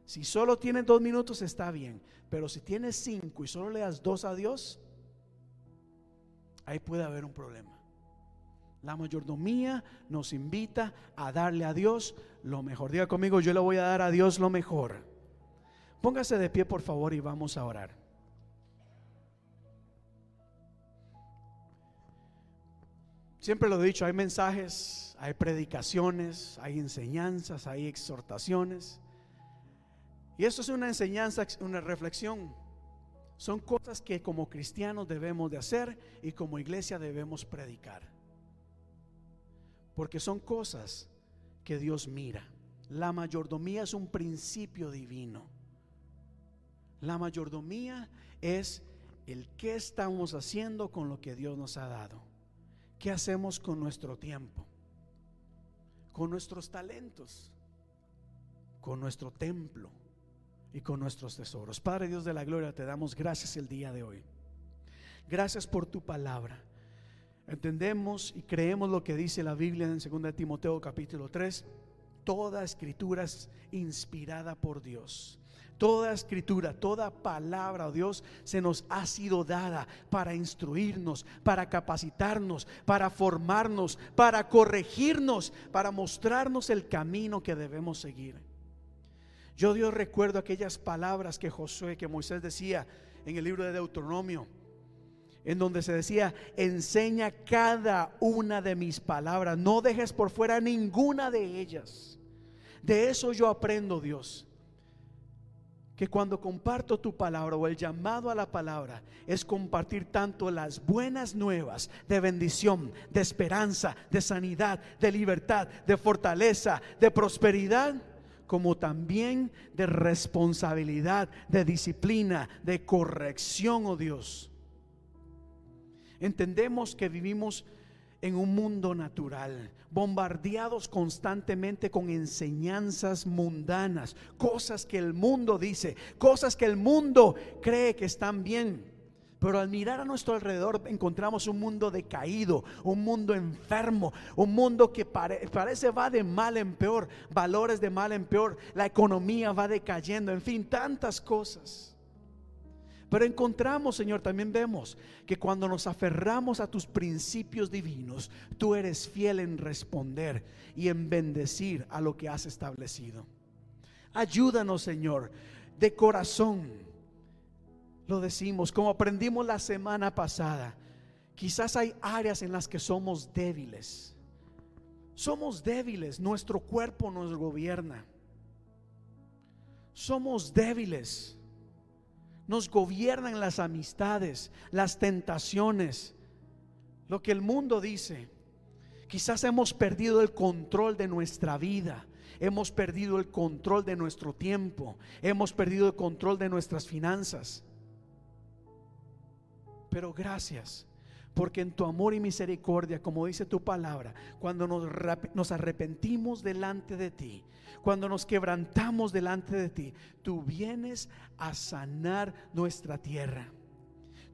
Si solo tienes dos minutos está bien, pero si tienes cinco y solo le das dos a Dios, ahí puede haber un problema. La mayordomía nos invita a darle a Dios lo mejor. Diga conmigo, yo le voy a dar a Dios lo mejor. Póngase de pie, por favor, y vamos a orar. Siempre lo he dicho, hay mensajes, hay predicaciones, hay enseñanzas, hay exhortaciones. Y esto es una enseñanza, una reflexión. Son cosas que como cristianos debemos de hacer y como iglesia debemos predicar. Porque son cosas que Dios mira. La mayordomía es un principio divino. La mayordomía es el qué estamos haciendo con lo que Dios nos ha dado. ¿Qué hacemos con nuestro tiempo? Con nuestros talentos, con nuestro templo y con nuestros tesoros. Padre Dios de la gloria, te damos gracias el día de hoy. Gracias por tu palabra. Entendemos y creemos lo que dice la Biblia en 2 Timoteo capítulo 3. Toda escritura es inspirada por Dios. Toda escritura, toda palabra, oh Dios, se nos ha sido dada para instruirnos, para capacitarnos, para formarnos, para corregirnos, para mostrarnos el camino que debemos seguir. Yo Dios recuerdo aquellas palabras que Josué, que Moisés decía en el libro de Deuteronomio, en donde se decía, enseña cada una de mis palabras, no dejes por fuera ninguna de ellas. De eso yo aprendo, Dios, que cuando comparto tu palabra o el llamado a la palabra es compartir tanto las buenas nuevas de bendición, de esperanza, de sanidad, de libertad, de fortaleza, de prosperidad como también de responsabilidad, de disciplina, de corrección, oh Dios. Entendemos que vivimos en un mundo natural, bombardeados constantemente con enseñanzas mundanas, cosas que el mundo dice, cosas que el mundo cree que están bien. Pero al mirar a nuestro alrededor encontramos un mundo decaído, un mundo enfermo, un mundo que parece va de mal en peor, valores de mal en peor, la economía va decayendo, en fin, tantas cosas. Pero encontramos, Señor, también vemos que cuando nos aferramos a tus principios divinos, tú eres fiel en responder y en bendecir a lo que has establecido. Ayúdanos, Señor, de corazón lo decimos, como aprendimos la semana pasada, quizás hay áreas en las que somos débiles. Somos débiles, nuestro cuerpo nos gobierna. Somos débiles. Nos gobiernan las amistades, las tentaciones, lo que el mundo dice. Quizás hemos perdido el control de nuestra vida, hemos perdido el control de nuestro tiempo, hemos perdido el control de nuestras finanzas. Pero gracias, Porque en tu amor y misericordia, como dice tu palabra, cuando nos, arrepentimos delante de ti, cuando nos quebrantamos delante de ti, tú vienes a sanar nuestra tierra.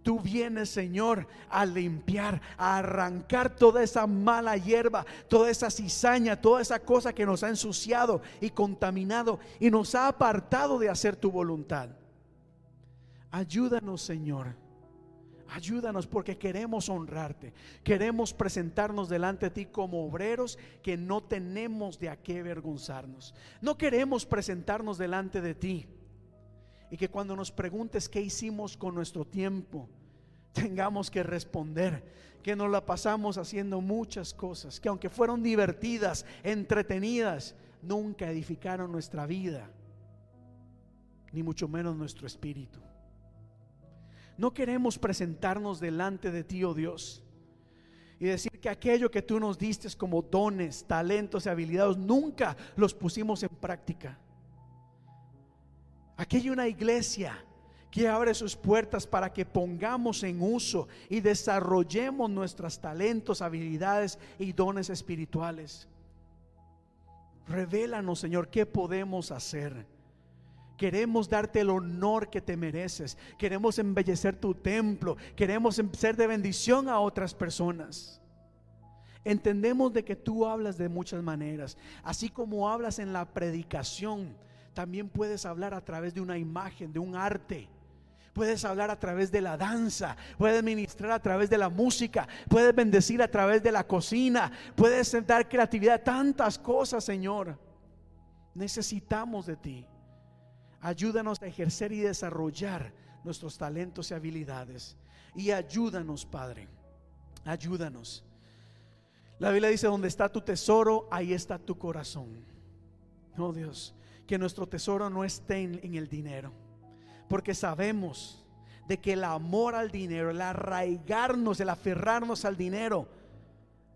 Tú vienes, Señor, a limpiar, a arrancar toda esa mala hierba, toda esa cizaña, toda esa cosa que nos ha ensuciado y contaminado y nos ha apartado de hacer tu voluntad. Ayúdanos, Señor. Ayúdanos porque queremos honrarte. Queremos presentarnos delante de ti como obreros que no tenemos de a qué avergonzarnos. No queremos presentarnos delante de ti y que cuando nos preguntes qué hicimos con nuestro tiempo, tengamos que responder que nos la pasamos haciendo muchas cosas, que aunque fueron divertidas, entretenidas, nunca edificaron nuestra vida, ni mucho menos nuestro espíritu. No queremos presentarnos delante de ti, oh Dios, y decir que aquello que tú nos diste como dones, talentos y habilidades, nunca los pusimos en práctica. Aquí hay una iglesia que abre sus puertas para que pongamos en uso y desarrollemos nuestros talentos, habilidades y dones espirituales. Revélanos, Señor, qué podemos hacer. Queremos darte el honor que te mereces. Queremos embellecer tu templo. Queremos em- ser de bendición a otras personas. Entendemos de que tú hablas de muchas maneras. Así como hablas en la predicación, también puedes hablar a través de una imagen, de un arte. Puedes hablar a través de la danza, puedes ministrar a través de la música, puedes bendecir a través de la cocina, puedes dar creatividad, tantas cosas, Señor. Necesitamos de ti. Ayúdanos a ejercer y desarrollar nuestros talentos y habilidades. Y ayúdanos, Padre. Ayúdanos. La Biblia dice, donde está tu tesoro, ahí está tu corazón. Oh Dios, que nuestro tesoro no esté en, el dinero. Porque sabemos de que el amor al dinero, el arraigarnos, el aferrarnos al dinero,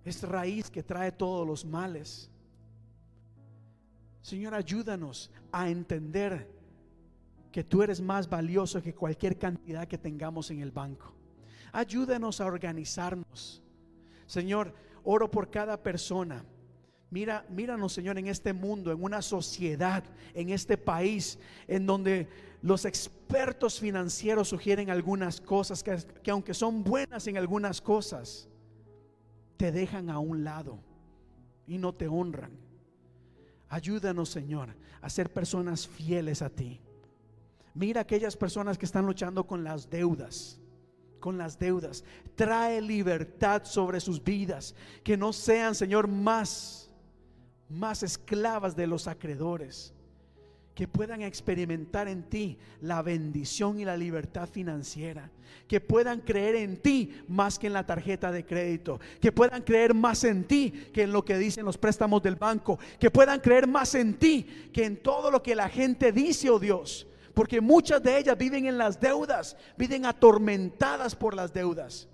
es raíz que trae todos los males. Señor, ayúdanos a entender que tú eres más valioso que cualquier cantidad que tengamos en el banco. Ayúdanos a organizarnos. Señor, oro por cada persona. Mira, míranos, Señor, en este mundo, en una sociedad, en este país, en donde los expertos financieros sugieren algunas cosas que, que aunque son buenas en algunas cosas, te dejan a un lado y no te honran. Ayúdanos, Señor, a ser personas fieles a ti. Mira aquellas personas que están luchando con las deudas, con las deudas. Trae libertad sobre sus vidas, que no sean, Señor, más más esclavas de los acreedores, que puedan experimentar en ti la bendición y la libertad financiera, que puedan creer en ti más que en la tarjeta de crédito, que puedan creer más en ti que en lo que dicen los préstamos del banco, que puedan creer más en ti que en todo lo que la gente dice, oh Dios, porque muchas de ellas viven en las deudas, viven atormentadas por las deudas.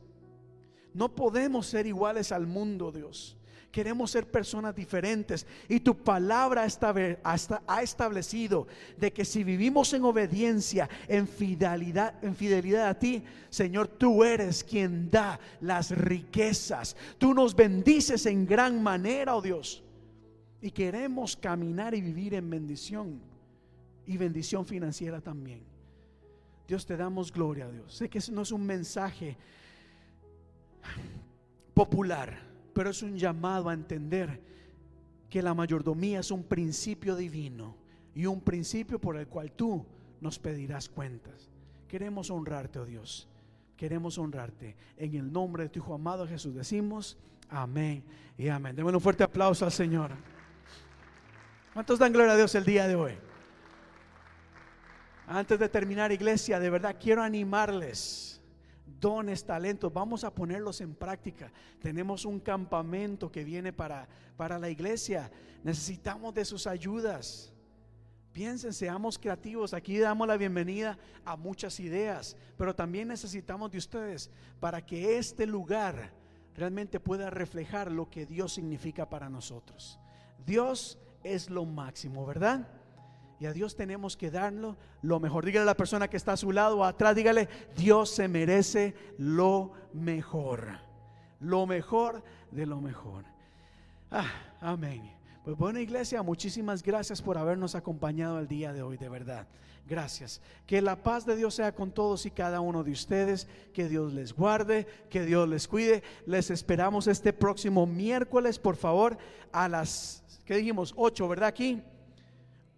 No podemos ser iguales al mundo, Dios. Queremos ser personas diferentes. Y tu palabra ha establecido de que si vivimos en obediencia, en fidelidad, en fidelidad a ti, Señor, tú eres quien da las riquezas. Tú nos bendices en gran manera, oh Dios. Y queremos caminar y vivir en bendición. Y bendición financiera también. Dios, te damos gloria a Dios. Sé que no es un mensaje popular, pero es un llamado a entender que la mayordomía es un principio divino y un principio por el cual tú nos pedirás cuentas. Queremos honrarte, oh Dios. Queremos honrarte. En el nombre de tu Hijo amado Jesús decimos amén y amén. Démosle un fuerte aplauso al Señor. ¿Cuántos dan gloria a Dios el día de hoy? Antes de terminar, iglesia, de verdad quiero animarles. Dones, talentos, vamos a ponerlos en práctica. Tenemos un campamento que viene para, para la iglesia. Necesitamos de sus ayudas. Piensen, seamos creativos. Aquí damos la bienvenida a muchas ideas, pero también necesitamos de ustedes para que este lugar realmente pueda reflejar lo que Dios significa para nosotros. Dios es lo máximo, ¿verdad? Y a Dios tenemos que darlo lo mejor. Dígale a la persona que está a su lado o atrás, dígale, Dios se merece lo mejor. Lo mejor de lo mejor. Ah, amén. Pues bueno, iglesia, muchísimas gracias por habernos acompañado el día de hoy, de verdad. Gracias. Que la paz de Dios sea con todos y cada uno de ustedes. Que Dios les guarde, que Dios les cuide. Les esperamos este próximo miércoles, por favor, a las, ¿qué dijimos? 8, ¿verdad? Aquí.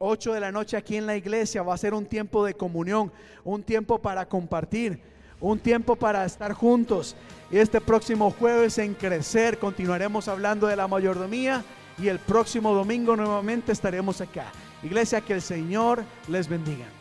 8 de la noche aquí en la iglesia. Va a ser un tiempo de comunión, un tiempo para compartir, un tiempo para estar juntos. Y este próximo jueves en Crecer continuaremos hablando de la mayordomía y el próximo domingo nuevamente estaremos acá. Iglesia, que el Señor les bendiga.